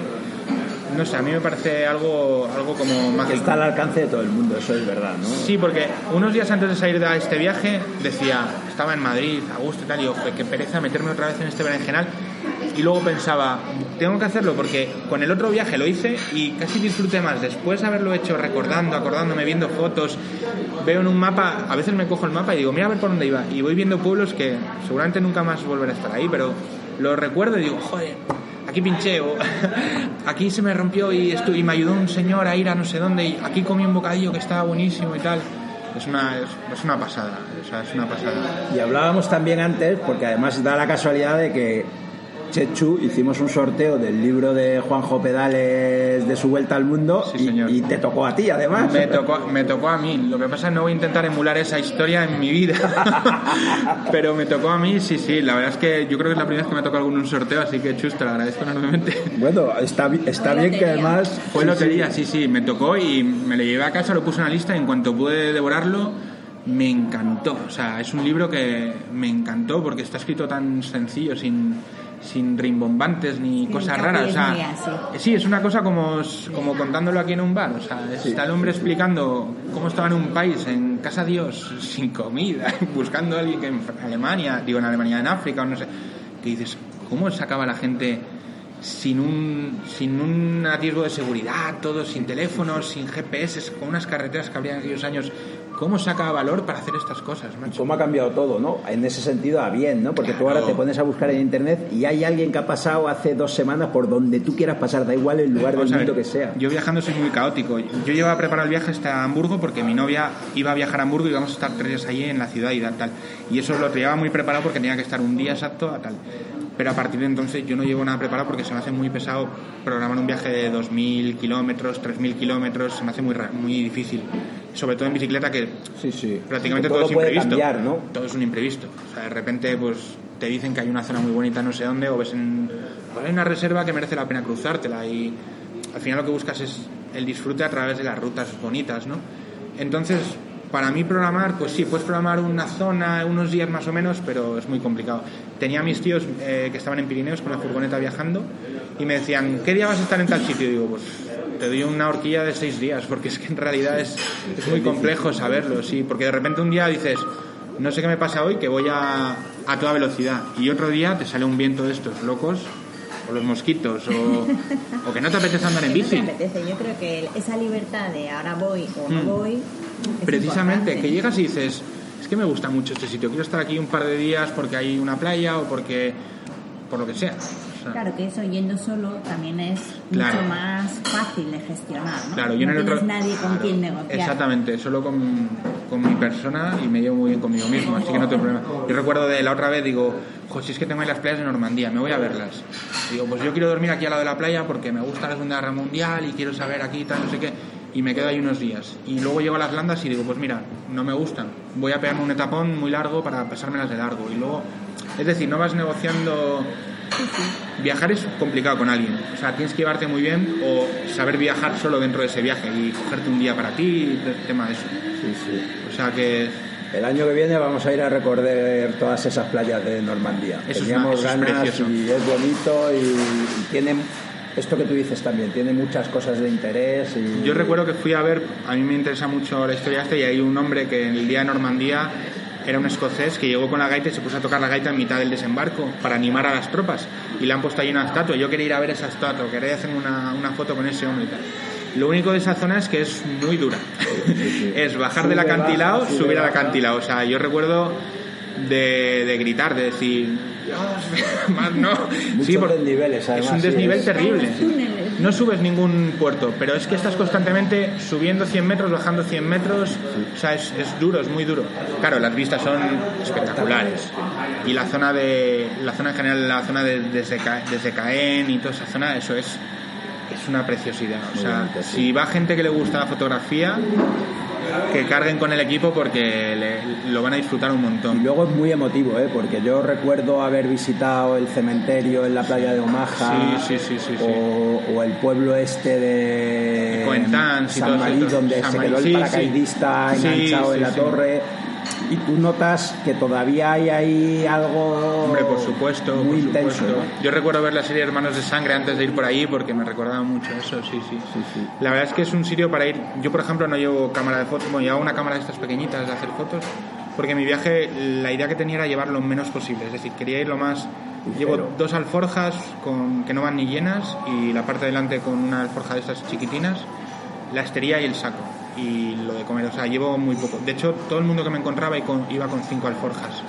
No sé, a mí me parece algo, algo como que mágico. está al alcance de todo el mundo, eso es verdad, ¿no? Sí, porque unos días antes de salir de este viaje decía, estaba en Madrid, a gusto y tal, y digo, "Joder, qué pereza meterme otra vez en este berenjenal. Y luego pensaba, tengo que hacerlo porque con el otro viaje lo hice y casi disfruté más. Después de haberlo hecho recordando, acordándome, viendo fotos, veo en un mapa, a veces me cojo el mapa y digo, mira a ver por dónde iba. Y voy viendo pueblos que seguramente nunca más volveré a estar ahí, pero lo recuerdo y digo, joder, aquí pinché o aquí se me rompió y, y me ayudó un señor a ir a no sé dónde y aquí comí un bocadillo que estaba buenísimo y tal. Es una, es, es una pasada, o sea, es una pasada. Y hablábamos también antes, porque además da la casualidad de que Chechu hicimos un sorteo del libro de Juanjo Pedales de su vuelta al mundo Sí, y- señor. y, te tocó a ti además. Me tocó, me tocó a mí. Lo que pasa es que no voy a intentar emular esa historia en mi vida. Pero me tocó a mí, sí, sí. La verdad es que yo creo que es la primera vez que me tocó algún un sorteo, así que chus, te lo agradezco enormemente. Bueno, está, está bien que además... Fue sí, lotería, sí, sí, me tocó y me lo llevé a casa, lo puse en una lista y en cuanto pude devorarlo, me encantó. O sea, es un libro que me encantó porque está escrito tan sencillo, sin, sin rimbombantes ni Sí, cosas raras. O sea, así. sí, es una cosa como, como contándolo aquí en un bar. O sea, está el hombre explicando cómo estaba en un país, en casa Dios, sin comida, buscando a alguien que en Alemania, digo en Alemania, en África, o no sé. Que dices, ¿cómo sacaba la gente sin un, sin un atisbo de seguridad, todo sin teléfonos, sin GPS, con unas carreteras que habría en aquellos años? ¿Cómo saca valor para hacer estas cosas, macho? ¿Cómo ha cambiado todo, no? En ese sentido, a bien, ¿no? Porque tú ahora te pones a buscar en internet y hay alguien que ha pasado hace dos semanas por donde tú quieras pasar, da igual el lugar del mundo que sea. Yo viajando soy muy caótico. Yo llevaba a preparar el viaje hasta Hamburgo porque mi novia iba a viajar a Hamburgo y íbamos a estar tres días allí en la ciudad y tal. tal. Y eso lo llevaba muy preparado porque tenía que estar un día exacto a tal. Pero a partir de entonces yo no llevo nada preparado porque se me hace muy pesado programar un viaje de 2.000 kilómetros, 3.000 kilómetros, se me hace muy, muy difícil. Sobre todo en bicicleta que Sí, sí. prácticamente todo todo, es puede imprevisto. cambiar, ¿no? Todo es un imprevisto. O sea, de repente pues te dicen que hay una zona muy bonita no sé dónde o ves en pues, hay una reserva que merece la pena cruzártela y al final lo que buscas es el disfrute a través de las rutas bonitas, ¿no? Entonces, para mí programar, pues sí, puedes programar una zona, unos días más o menos, pero es muy complicado. Tenía a mis tíos eh, que estaban en Pirineos con la furgoneta viajando y me decían, ¿qué día vas a estar en tal sitio? Y digo, pues te doy una horquilla de seis días, porque es que en realidad es, es muy complejo saberlo, sí, porque de repente un día dices, no sé qué me pasa hoy, que voy a, a toda velocidad, y otro día te sale un viento de estos locos, o los mosquitos, o, o que no te apetece andar en Que no te bici. apetece. Yo creo que esa libertad de ahora voy o no Mm. voy. Precisamente, importante. que llegas y dices, es que me gusta mucho este sitio, quiero estar aquí un par de días porque hay una playa o porque, por lo que sea. Sea, Claro que eso yendo solo también es Claro. mucho más fácil de gestionar, ¿no? Claro, yo en no el otro. nadie con Claro, quien negociar. Exactamente, solo con, con mi persona y me llevo muy bien conmigo mismo, así que no tengo problema. Yo recuerdo de la otra vez, digo, jo, si es que tengo ahí las playas de Normandía, me voy a verlas. Digo, pues yo quiero dormir aquí al lado de la playa porque me gusta la Segunda Guerra Mundial y quiero saber aquí tal, no sé qué. Y me quedo ahí unos días. Y luego llego a las landas y digo, pues mira, no me gustan. Voy a pegarme un etapón muy largo para pasármelas de largo. Y luego, es decir, no vas negociando Viajar es complicado con alguien, o sea, tienes que llevarte muy bien o saber viajar solo dentro de ese viaje y cogerte un día para ti, el tema de eso. Sí, sí. O sea que El año que viene vamos a ir a recorrer todas esas playas de Normandía. Eso es Teníamos una- eso es ganas y es bonito y, y tiene esto que tú dices también, tiene muchas cosas de interés. Y, yo recuerdo que fui a ver, a mí me interesa mucho la historia esta y hay un hombre que en el día de Normandía era un escocés que llegó con la gaita y se puso a tocar la gaita en mitad del desembarco para animar a las tropas y le han puesto ahí una estatua. Yo quería ir a ver esa estatua, quería hacer una, una foto con ese hombre y tal. Lo único de esa zona es que es muy dura. es bajar del Sube, acantilado, baja, subir al acantilado. O sea, yo recuerdo de, de gritar, de decir, "Dios, más no. Muchos por- desniveles, además, Es un sí, desnivel es- terrible. No subes ningún puerto, pero es que estás constantemente subiendo 100 metros, bajando 100 metros. O sea, es, es duro, es muy duro. Claro, las vistas son espectaculares. Y la zona de. La zona en general, la zona de, desde, Ca- desde Caen y toda esa zona, eso es. Es una preciosidad. O sea, bonito, sí. si va gente que le gusta la fotografía, que carguen con el equipo porque le- lo van a disfrutar un Y montón. luego es muy emotivo, ¿eh? porque yo recuerdo haber visitado el cementerio en la playa de Omaha Sí, sí, sí, sí, sí. O, o el pueblo este de Coentans y San todos Marí, estos. donde San se quedó el paracaidista enganchado en la torre. Y tú notas que todavía hay ahí algo Hombre, por supuesto, muy por intenso. supuesto. ¿no? Yo recuerdo ver la serie Hermanos de Sangre antes de ir por ahí porque me recordaba mucho eso, sí, sí. Sí, sí. La verdad es que es un sitio para ir. Yo, por ejemplo, no llevo cámara de fotos, bueno, llevo una cámara de estas pequeñitas de hacer fotos, porque mi viaje, la idea que tenía era llevar lo menos posible, es decir, quería ir lo más. Llevo Ligero. dos alforjas con, que no van ni llenas y la parte de delante con una alforja de estas chiquitinas, la estería y el saco y lo de comer. O sea, llevo muy poco. De hecho, todo el mundo que me encontraba iba con cinco alforjas.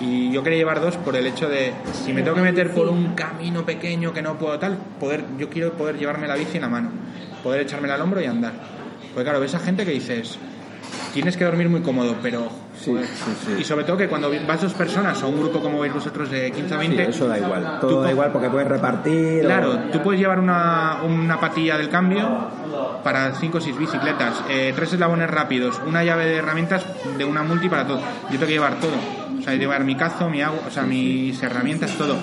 Y yo quería llevar dos por el hecho de, si me tengo que meter por un camino pequeño que no puedo tal, poder, yo quiero poder llevarme la bici en la mano, poder echármela al hombro y andar. Porque claro, ves a gente que dices, tienes que dormir muy cómodo, pero... Sí, joder. sí, sí. Y sobre todo que cuando vas dos personas o un grupo como veis vosotros de 15 a Sí, 20... eso da igual. Todo da igual porque puedes repartir. o- Claro, tú puedes llevar una, una patilla del cambio para 5 o 6 bicicletas, eh, tres eslabones rápidos, una llave de herramientas de una multi para todo. Yo tengo que llevar todo. O sea, llevar mi cazo, mi agua, o sea, mis herramientas, todo.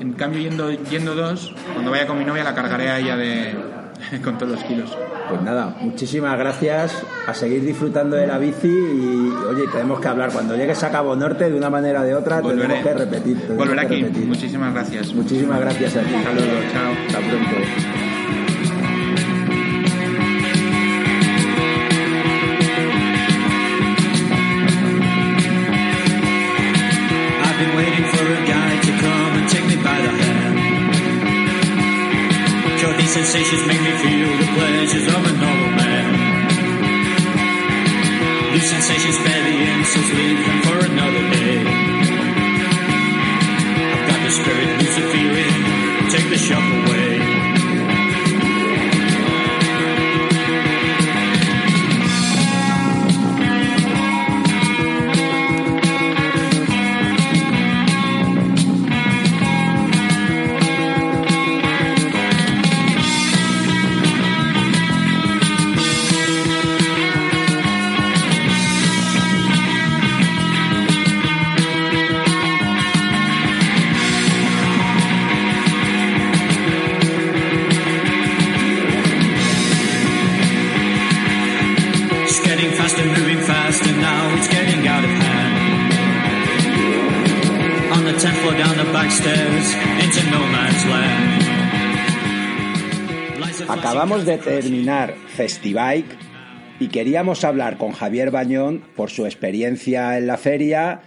En cambio, yendo, yendo dos, cuando vaya con mi novia la cargaré a ella de, Con todos los kilos. Pues nada, muchísimas gracias. A seguir disfrutando de la bici y, oye, tenemos que hablar. Cuando llegues a Cabo Norte, de una manera o de otra, Volveré. tenemos que repetir. tenemos Volveré que aquí. repetir. Muchísimas gracias. Muchísimas gracias a ti. Luego, chao. Hasta pronto. conversations, bare the answers. Acabamos de terminar Festibike y queríamos hablar con Javier Bañón por su experiencia en la feria,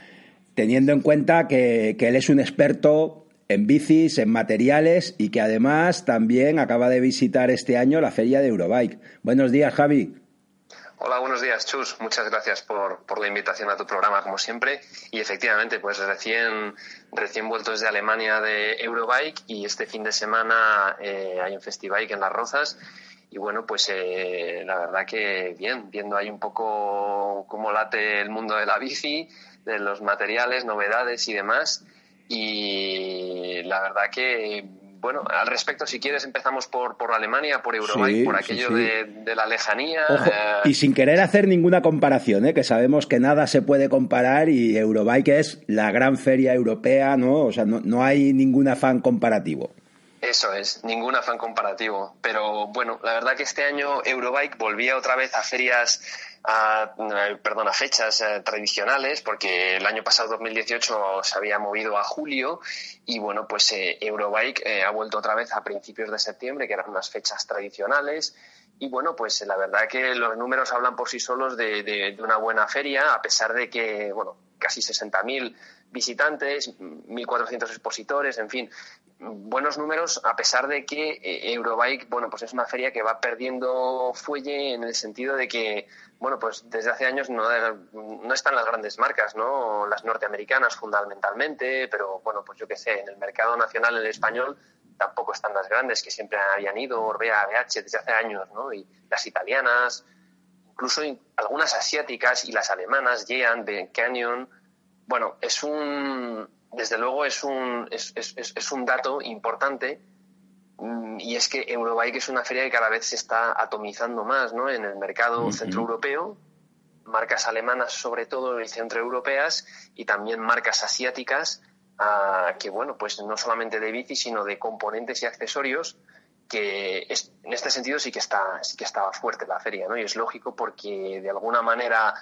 teniendo en cuenta que, él es un experto en bicis, en materiales y que además también acaba de visitar este año la feria de Eurobike. Buenos días, Javi. Hola, buenos días, Chus. Muchas gracias por la invitación a tu programa, como siempre. Y efectivamente, pues recién, recién vueltos de Alemania de Eurobike y este fin de semana eh, hay un Festibike en Las Rozas. Y bueno, pues eh, la verdad que bien, viendo ahí un poco cómo late el mundo de la bici, de los materiales, novedades y demás. Y la verdad que, bueno, al respecto, si quieres, empezamos por, por Alemania, por Eurobike, Sí, por sí, aquello sí. De, de la lejanía. Ojo, eh, y sin querer hacer ninguna comparación, ¿eh? que sabemos que nada se puede comparar y Eurobike es la gran feria europea, ¿no? O sea, no, no hay ningún afán comparativo. Eso es, ningún afán comparativo. Pero bueno, la verdad que este año Eurobike volvía otra vez a ferias, a, eh, perdón, a fechas eh, tradicionales, porque el año pasado, 2018, se había movido a julio y bueno, pues eh, Eurobike eh, ha vuelto otra vez a principios de septiembre, que eran unas fechas tradicionales. Y bueno, pues la verdad que los números hablan por sí solos de, de- una buena feria, a pesar de que, bueno, casi 60.000 visitantes, 1.400 expositores, en fin, buenos números, a pesar de que eh, Eurobike, bueno, pues es una feria que va perdiendo fuelle en el sentido de que, bueno, pues desde hace años no, no están las grandes marcas, ¿no? Las norteamericanas fundamentalmente, pero bueno, pues yo qué sé, en el mercado nacional, el español, tampoco están las grandes que siempre habían ido, Orbea, BH, desde hace años, ¿no? Y las italianas, incluso in- algunas asiáticas y las alemanas, Jean, de Canyon. Bueno, es un, desde luego es un, es, es- es- un dato importante mm, y es que Eurobike es una feria que cada vez se está atomizando más ¿no? en el mercado centroeuropeo, marcas alemanas sobre todo y centroeuropeas y también marcas asiáticas que bueno pues no solamente de bici sino de componentes y accesorios que en este sentido sí que está sí que estaba fuerte la feria no y es lógico porque de alguna manera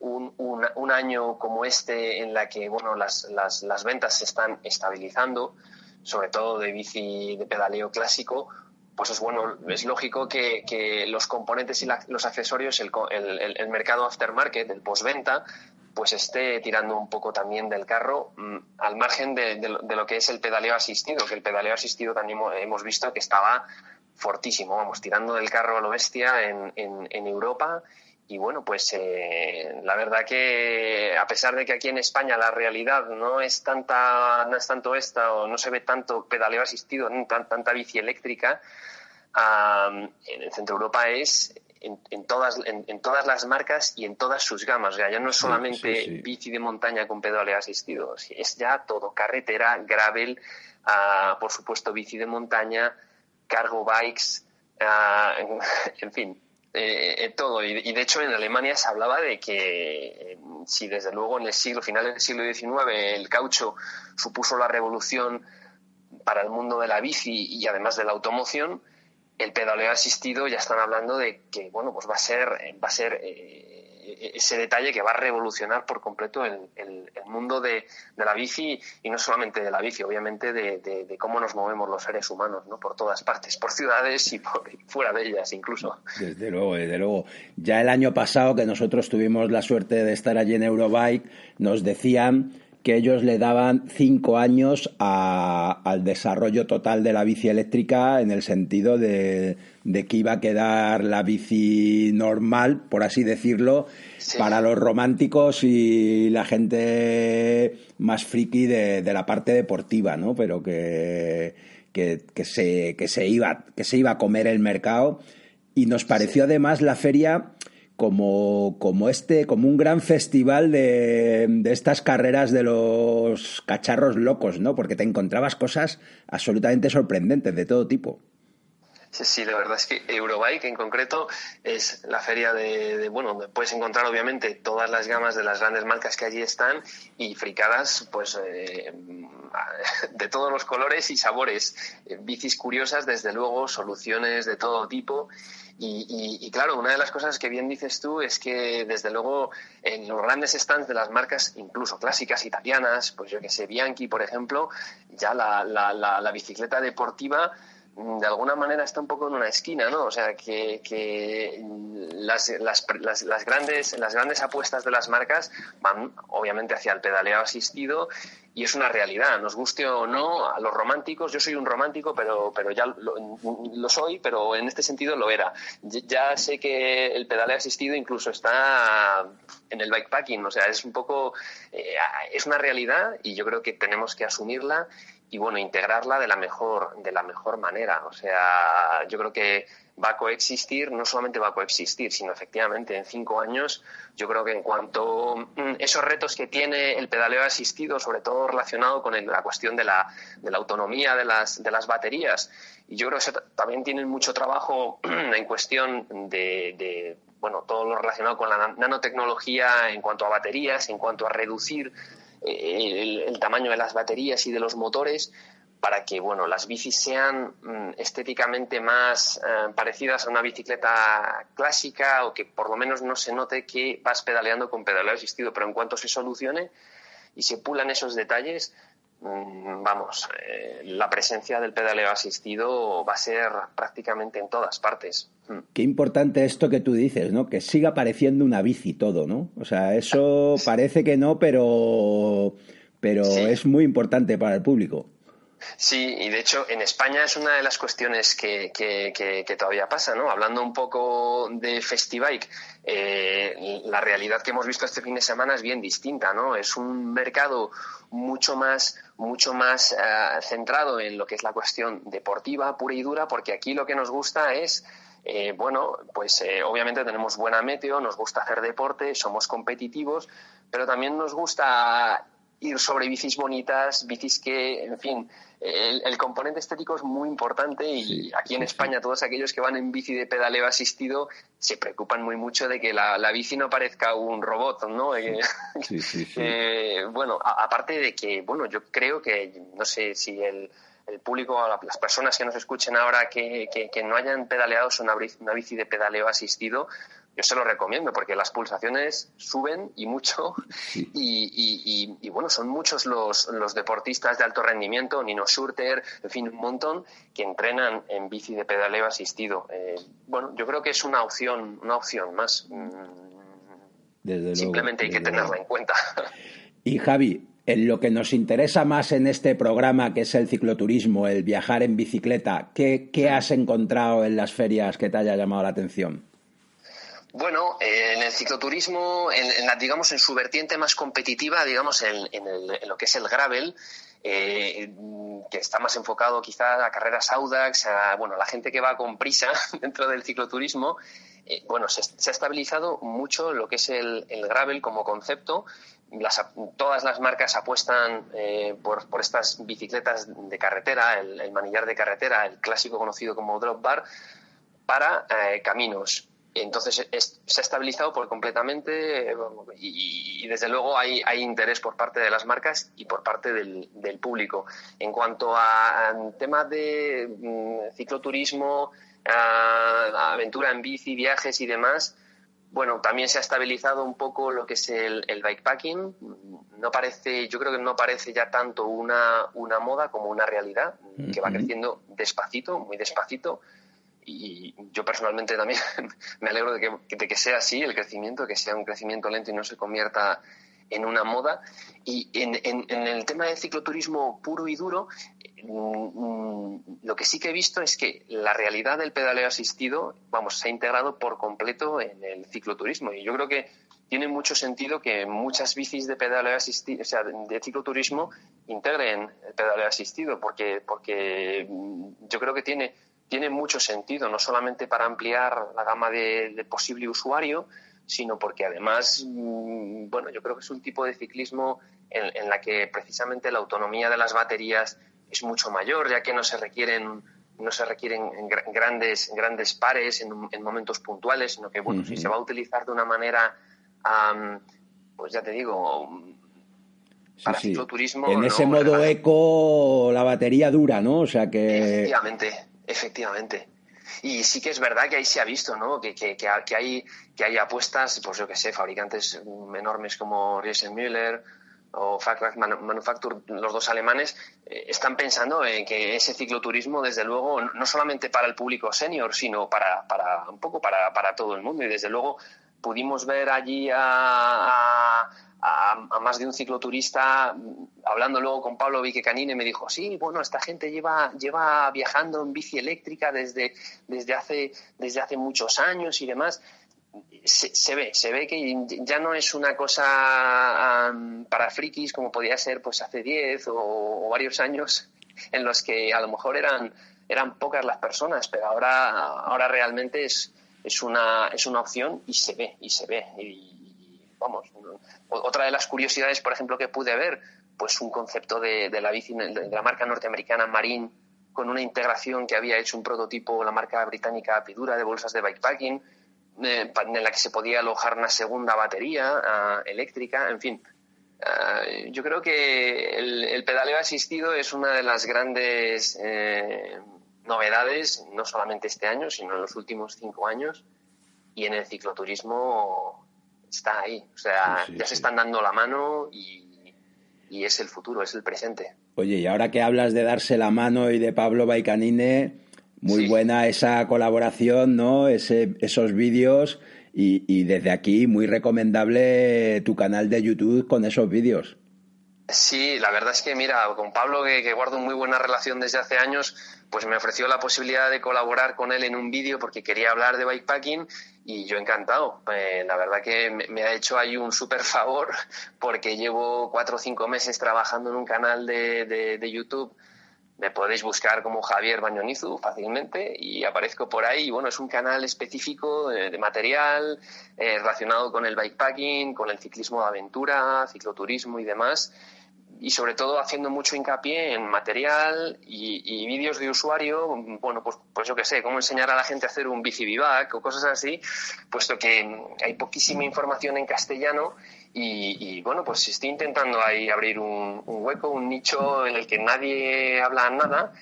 un, un- año como este en la que bueno las, las, las ventas se están estabilizando sobre todo de bici de pedaleo clásico pues es bueno es lógico que, que los componentes y los accesorios el, el- el mercado aftermarket el postventa pues esté tirando un poco también del carro mm, al margen de, de lo- que es el pedaleo asistido, que el pedaleo asistido también hemo- hemos visto que estaba fortísimo, vamos, tirando del carro a lo bestia en, en- Europa. Y bueno, pues eh, la verdad que a pesar de que aquí en España la realidad no es tanta, no es tanto esta o no se ve tanto pedaleo asistido, tan- tanta bici eléctrica, en el centro Europa es en, en todas, en, en todas las marcas y en todas sus gamas. O sea, ya no es solamente sí, sí. bici de montaña con pedaleo asistido, es ya todo, carretera, gravel, ah, por supuesto bici de montaña, cargo bikes, ah, en fin, eh, eh, todo. Y, y de hecho en Alemania se hablaba de que eh, si desde luego en el siglo, final del siglo XIX, el caucho supuso la revolución para el mundo de la bici y además de la automoción, el pedaleo asistido ya están hablando de que bueno pues va a ser va a ser eh, ese detalle que va a revolucionar por completo el, el, mundo de, de, la bici y no solamente de la bici obviamente de, de, de, cómo nos movemos los seres humanos no por todas partes por ciudades y por fuera de ellas incluso. Desde luego desde luego. Ya el año pasado que nosotros tuvimos la suerte de estar allí en Eurobike nos decían que ellos le daban cinco años a, al desarrollo total de la bici eléctrica en el sentido de, de, que iba a quedar la bici normal, por así decirlo, sí. para los románticos y la gente más friki de, de la parte deportiva, ¿no? Pero que, que, que, se, que, se iba, que se iba a comer el mercado. Y nos pareció sí. además la feria como, como este, como un gran festival de, de, estas carreras de los cacharros locos, ¿no? Porque te encontrabas cosas absolutamente sorprendentes de todo tipo. Sí, sí, la verdad es que Eurobike en concreto es la feria de, bueno, donde puedes encontrar obviamente todas las gamas de las grandes marcas que allí están y fricadas, pues eh, de todos los colores y sabores, bicis curiosas, desde luego, soluciones de todo tipo. Y, y, claro, una de las cosas que bien dices tú es que, desde luego, en los grandes stands de las marcas, incluso clásicas italianas, pues yo que sé, Bianchi, por ejemplo, ya la, la bicicleta deportiva de alguna manera está un poco en una esquina, ¿no? O sea, que, que las, las, las, las, grandes, las grandes apuestas de las marcas van obviamente hacia el pedaleo asistido y es una realidad, nos guste o no, a los románticos, yo soy un romántico, pero, pero ya lo, lo soy, pero en este sentido lo era. Ya sé que el pedaleo asistido incluso está en el bikepacking, o sea, es un poco, eh, es una realidad y yo creo que tenemos que asumirla y bueno, integrarla de la mejor, de la mejor manera. O sea, yo creo que va a coexistir, no solamente va a coexistir, sino efectivamente en cinco años, yo creo que en cuanto mm, esos retos que tiene el pedaleo asistido, sobre todo relacionado con la cuestión de la, de la autonomía de las, de las baterías, y yo creo que también tienen mucho trabajo en cuestión de, de, bueno, todo lo relacionado con la nanotecnología en cuanto a baterías, en cuanto a reducir el, el, tamaño de las baterías y de los motores para que bueno, las bicis sean mm, estéticamente más eh, parecidas a una bicicleta clásica o que por lo menos no se note que vas pedaleando con pedaleo asistido, pero en cuanto se solucione y se pulan esos detalles, vamos, eh, la presencia del pedaleo asistido va a ser prácticamente en todas partes. Mm. Qué importante esto que tú dices, ¿no? Que siga pareciendo una bici todo, ¿no? O sea, eso parece que no, pero, pero sí. es muy importante para el público. Sí, y de hecho en España es una de las cuestiones que, que, que, que todavía pasa, ¿no? Hablando un poco de Festibike, eh, la realidad que hemos visto este fin de semana es bien distinta, ¿no? Es un mercado mucho más, mucho más uh, centrado en lo que es la cuestión deportiva pura y dura, porque aquí lo que nos gusta es eh, bueno, pues eh, obviamente tenemos buena meteo, nos gusta hacer deporte, somos competitivos, pero también nos gusta ir sobre bicis bonitas, bicis que, en fin, el, el componente estético es muy importante y sí, aquí en sí, España sí. todos aquellos que van en bici de pedaleo asistido se preocupan muy mucho de que la, la bici no parezca un robot, ¿no? Eh, eh, bueno, a, aparte de que, bueno, yo creo que, no sé si el el público, las personas que nos escuchen ahora que, que, que no hayan pedaleado una, una bici de pedaleo asistido, yo se lo recomiendo porque las pulsaciones suben y mucho sí. y, y, y, y, bueno, son muchos los, los, deportistas de alto rendimiento, Nino Schurter, en fin, un montón que entrenan en bici de pedaleo asistido. Eh, bueno, yo creo que es una opción, una opción más. Desde Simplemente hay que tenerla luego. en cuenta. Y Javi, en lo que nos interesa más en este programa, que es el cicloturismo, el viajar en bicicleta, ¿qué, qué has encontrado en las ferias que te haya llamado la atención? Bueno, en el cicloturismo, en, la, digamos, en su vertiente más competitiva, digamos, en, el, en lo que es el gravel, eh, que está más enfocado quizá a carreras Audax, a bueno, la gente que va con prisa dentro del cicloturismo, eh, bueno, se, ha estabilizado mucho lo que es el, el gravel como concepto las, todas las marcas apuestan eh, por, estas bicicletas de carretera, el, manillar de carretera, el clásico conocido como drop bar, para caminos. Entonces es, se ha estabilizado por completamente eh, y, y, desde luego hay, hay, interés por parte de las marcas y por parte del, del público. En cuanto a, a temas de mm, cicloturismo, aventura en bici, viajes y demás, bueno, también se ha estabilizado un poco lo que es el, el bikepacking. No parece, yo creo que no parece ya tanto una, una moda como una realidad, que va creciendo despacito, muy despacito. Y yo personalmente también me alegro de que, de que sea así el crecimiento, que sea un crecimiento lento y no se convierta en una moda. Y en, en, el tema del cicloturismo puro y duro, mm, lo que sí que he visto es que la realidad del pedaleo asistido, vamos, se ha integrado por completo en el cicloturismo. Y yo creo que tiene mucho sentido que muchas bicis de pedaleo asistido, o sea, de cicloturismo, integren el pedaleo asistido, porque, porque mm, yo creo que tiene, tiene mucho sentido, no solamente para ampliar la gama de, de posible usuario, sino porque además, mm, bueno, yo creo que es un tipo de ciclismo en, la que precisamente la autonomía de las baterías es mucho mayor, ya que no se requieren no se requieren grandes grandes pares en, momentos puntuales, sino que bueno, si se va a utilizar de una manera, pues ya te digo, para cicloturismo. En ese modo eco la batería dura, ¿no? O sea que. Efectivamente, efectivamente. Y sí que es verdad que ahí se ha visto, ¿no? Que, que, que, hay, que hay apuestas, pues yo que sé, fabricantes enormes como Riesenmüller o Factwerk Manufacture, los dos alemanes, eh, están pensando en que ese cicloturismo, desde luego, no solamente para el público senior, sino para, para un poco para, para todo el mundo. Y desde luego pudimos ver allí a, más de un cicloturista, hablando luego con Pablo Viquecanine, me dijo, sí, bueno, esta gente lleva, lleva viajando en bici eléctrica desde, desde, hace, desde hace muchos años y demás. Se, ve, se ve que ya no es una cosa para frikis como podía ser pues hace 10 o, varios años en los que a lo mejor eran, eran pocas las personas, pero ahora, ahora realmente es, es, una, es una opción y se ve, y se ve. Y, vamos, otra de las curiosidades, por ejemplo, que pude ver, pues un concepto de, la bici de la marca norteamericana Marine con una integración que había hecho un prototipo la marca británica Pidura de bolsas de bikepacking, eh, en la que se podía alojar una segunda batería ah, eléctrica, en fin. Ah, yo creo que el, pedaleo asistido es una de las grandes eh, novedades, no solamente este año, sino en los últimos cinco años. Y en el cicloturismo está ahí. O sea, ya se están dando la mano y, es el futuro, es el presente. Oye, y ahora que hablas de darse la mano y de Pablo Baicanine, muy buena esa colaboración, ¿no? Ese, esos vídeos y, y desde aquí muy recomendable tu canal de YouTube con esos vídeos. Sí, la verdad es que, mira, con Pablo, que, guardo muy buena relación desde hace años, pues me ofreció la posibilidad de colaborar con él en un vídeo porque quería hablar de bikepacking y yo encantado. Eh, la verdad que me, ha hecho ahí un súper favor porque llevo cuatro o cinco meses trabajando en un canal de, de, YouTube. Me podéis buscar como Javier Bañonizu fácilmente y aparezco por ahí. bueno, es un canal específico de, material eh, relacionado con el bikepacking, con el ciclismo de aventura, cicloturismo y demás y sobre todo haciendo mucho hincapié en material y, vídeos de usuario, bueno, pues, pues yo qué sé, cómo enseñar a la gente a hacer un bici vivac o cosas así, puesto que hay poquísima información en castellano y, bueno, pues estoy intentando ahí abrir un, hueco, un nicho en el que nadie habla nada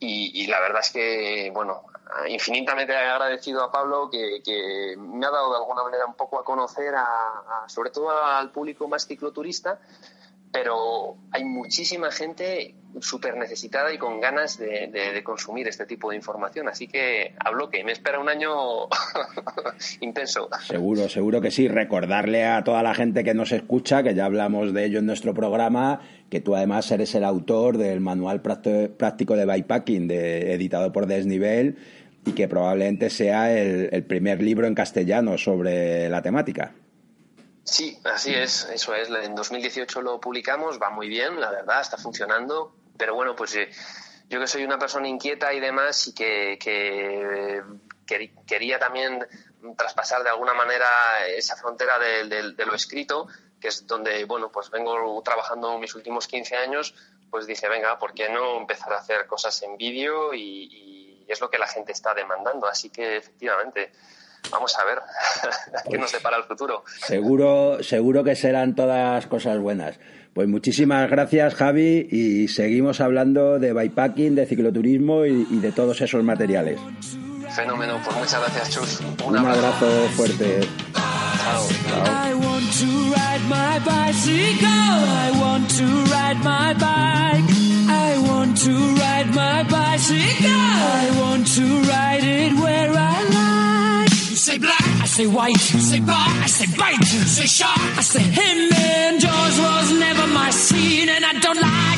y, la verdad es que, bueno, infinitamente agradecido a Pablo que, me ha dado de alguna manera un poco a conocer a sobre todo al público más cicloturista pero hay muchísima gente súper necesitada y con ganas de, consumir este tipo de información. Así que hablo que me espera un año intenso. Seguro, seguro que sí. Recordarle a toda la gente que nos escucha, que ya hablamos de ello en nuestro programa, que tú además eres el autor del manual práctico de bikepacking de, editado por Desnivel y que probablemente sea el primer libro en castellano sobre la temática. Sí, así es, eso es. En 2018 lo publicamos, va muy bien, la verdad, está funcionando, pero bueno, pues eh, yo que soy una persona inquieta y demás y que, quería también traspasar de alguna manera esa frontera de, lo escrito, que es donde, bueno, pues vengo trabajando mis últimos 15 años, pues dije, venga, ¿por qué no empezar a hacer cosas en vídeo? y es lo que la gente está demandando. Así que, efectivamente, vamos a ver qué nos depara el futuro. Seguro, seguro que serán todas cosas buenas. Pues muchísimas gracias, Javi, y seguimos hablando de bikepacking, de cicloturismo y, y de todos esos materiales. Fenómeno, pues muchas gracias, Chus. Un, abrazo fuerte. Chao. I want to ride my bicycle. I want to ride my bike. I want to ride my bicycle. I want to ride it where I like. Say black, I say white. Say bar, I say bite. Say shark, I say him. And Jaws was never my scene, and I don't like.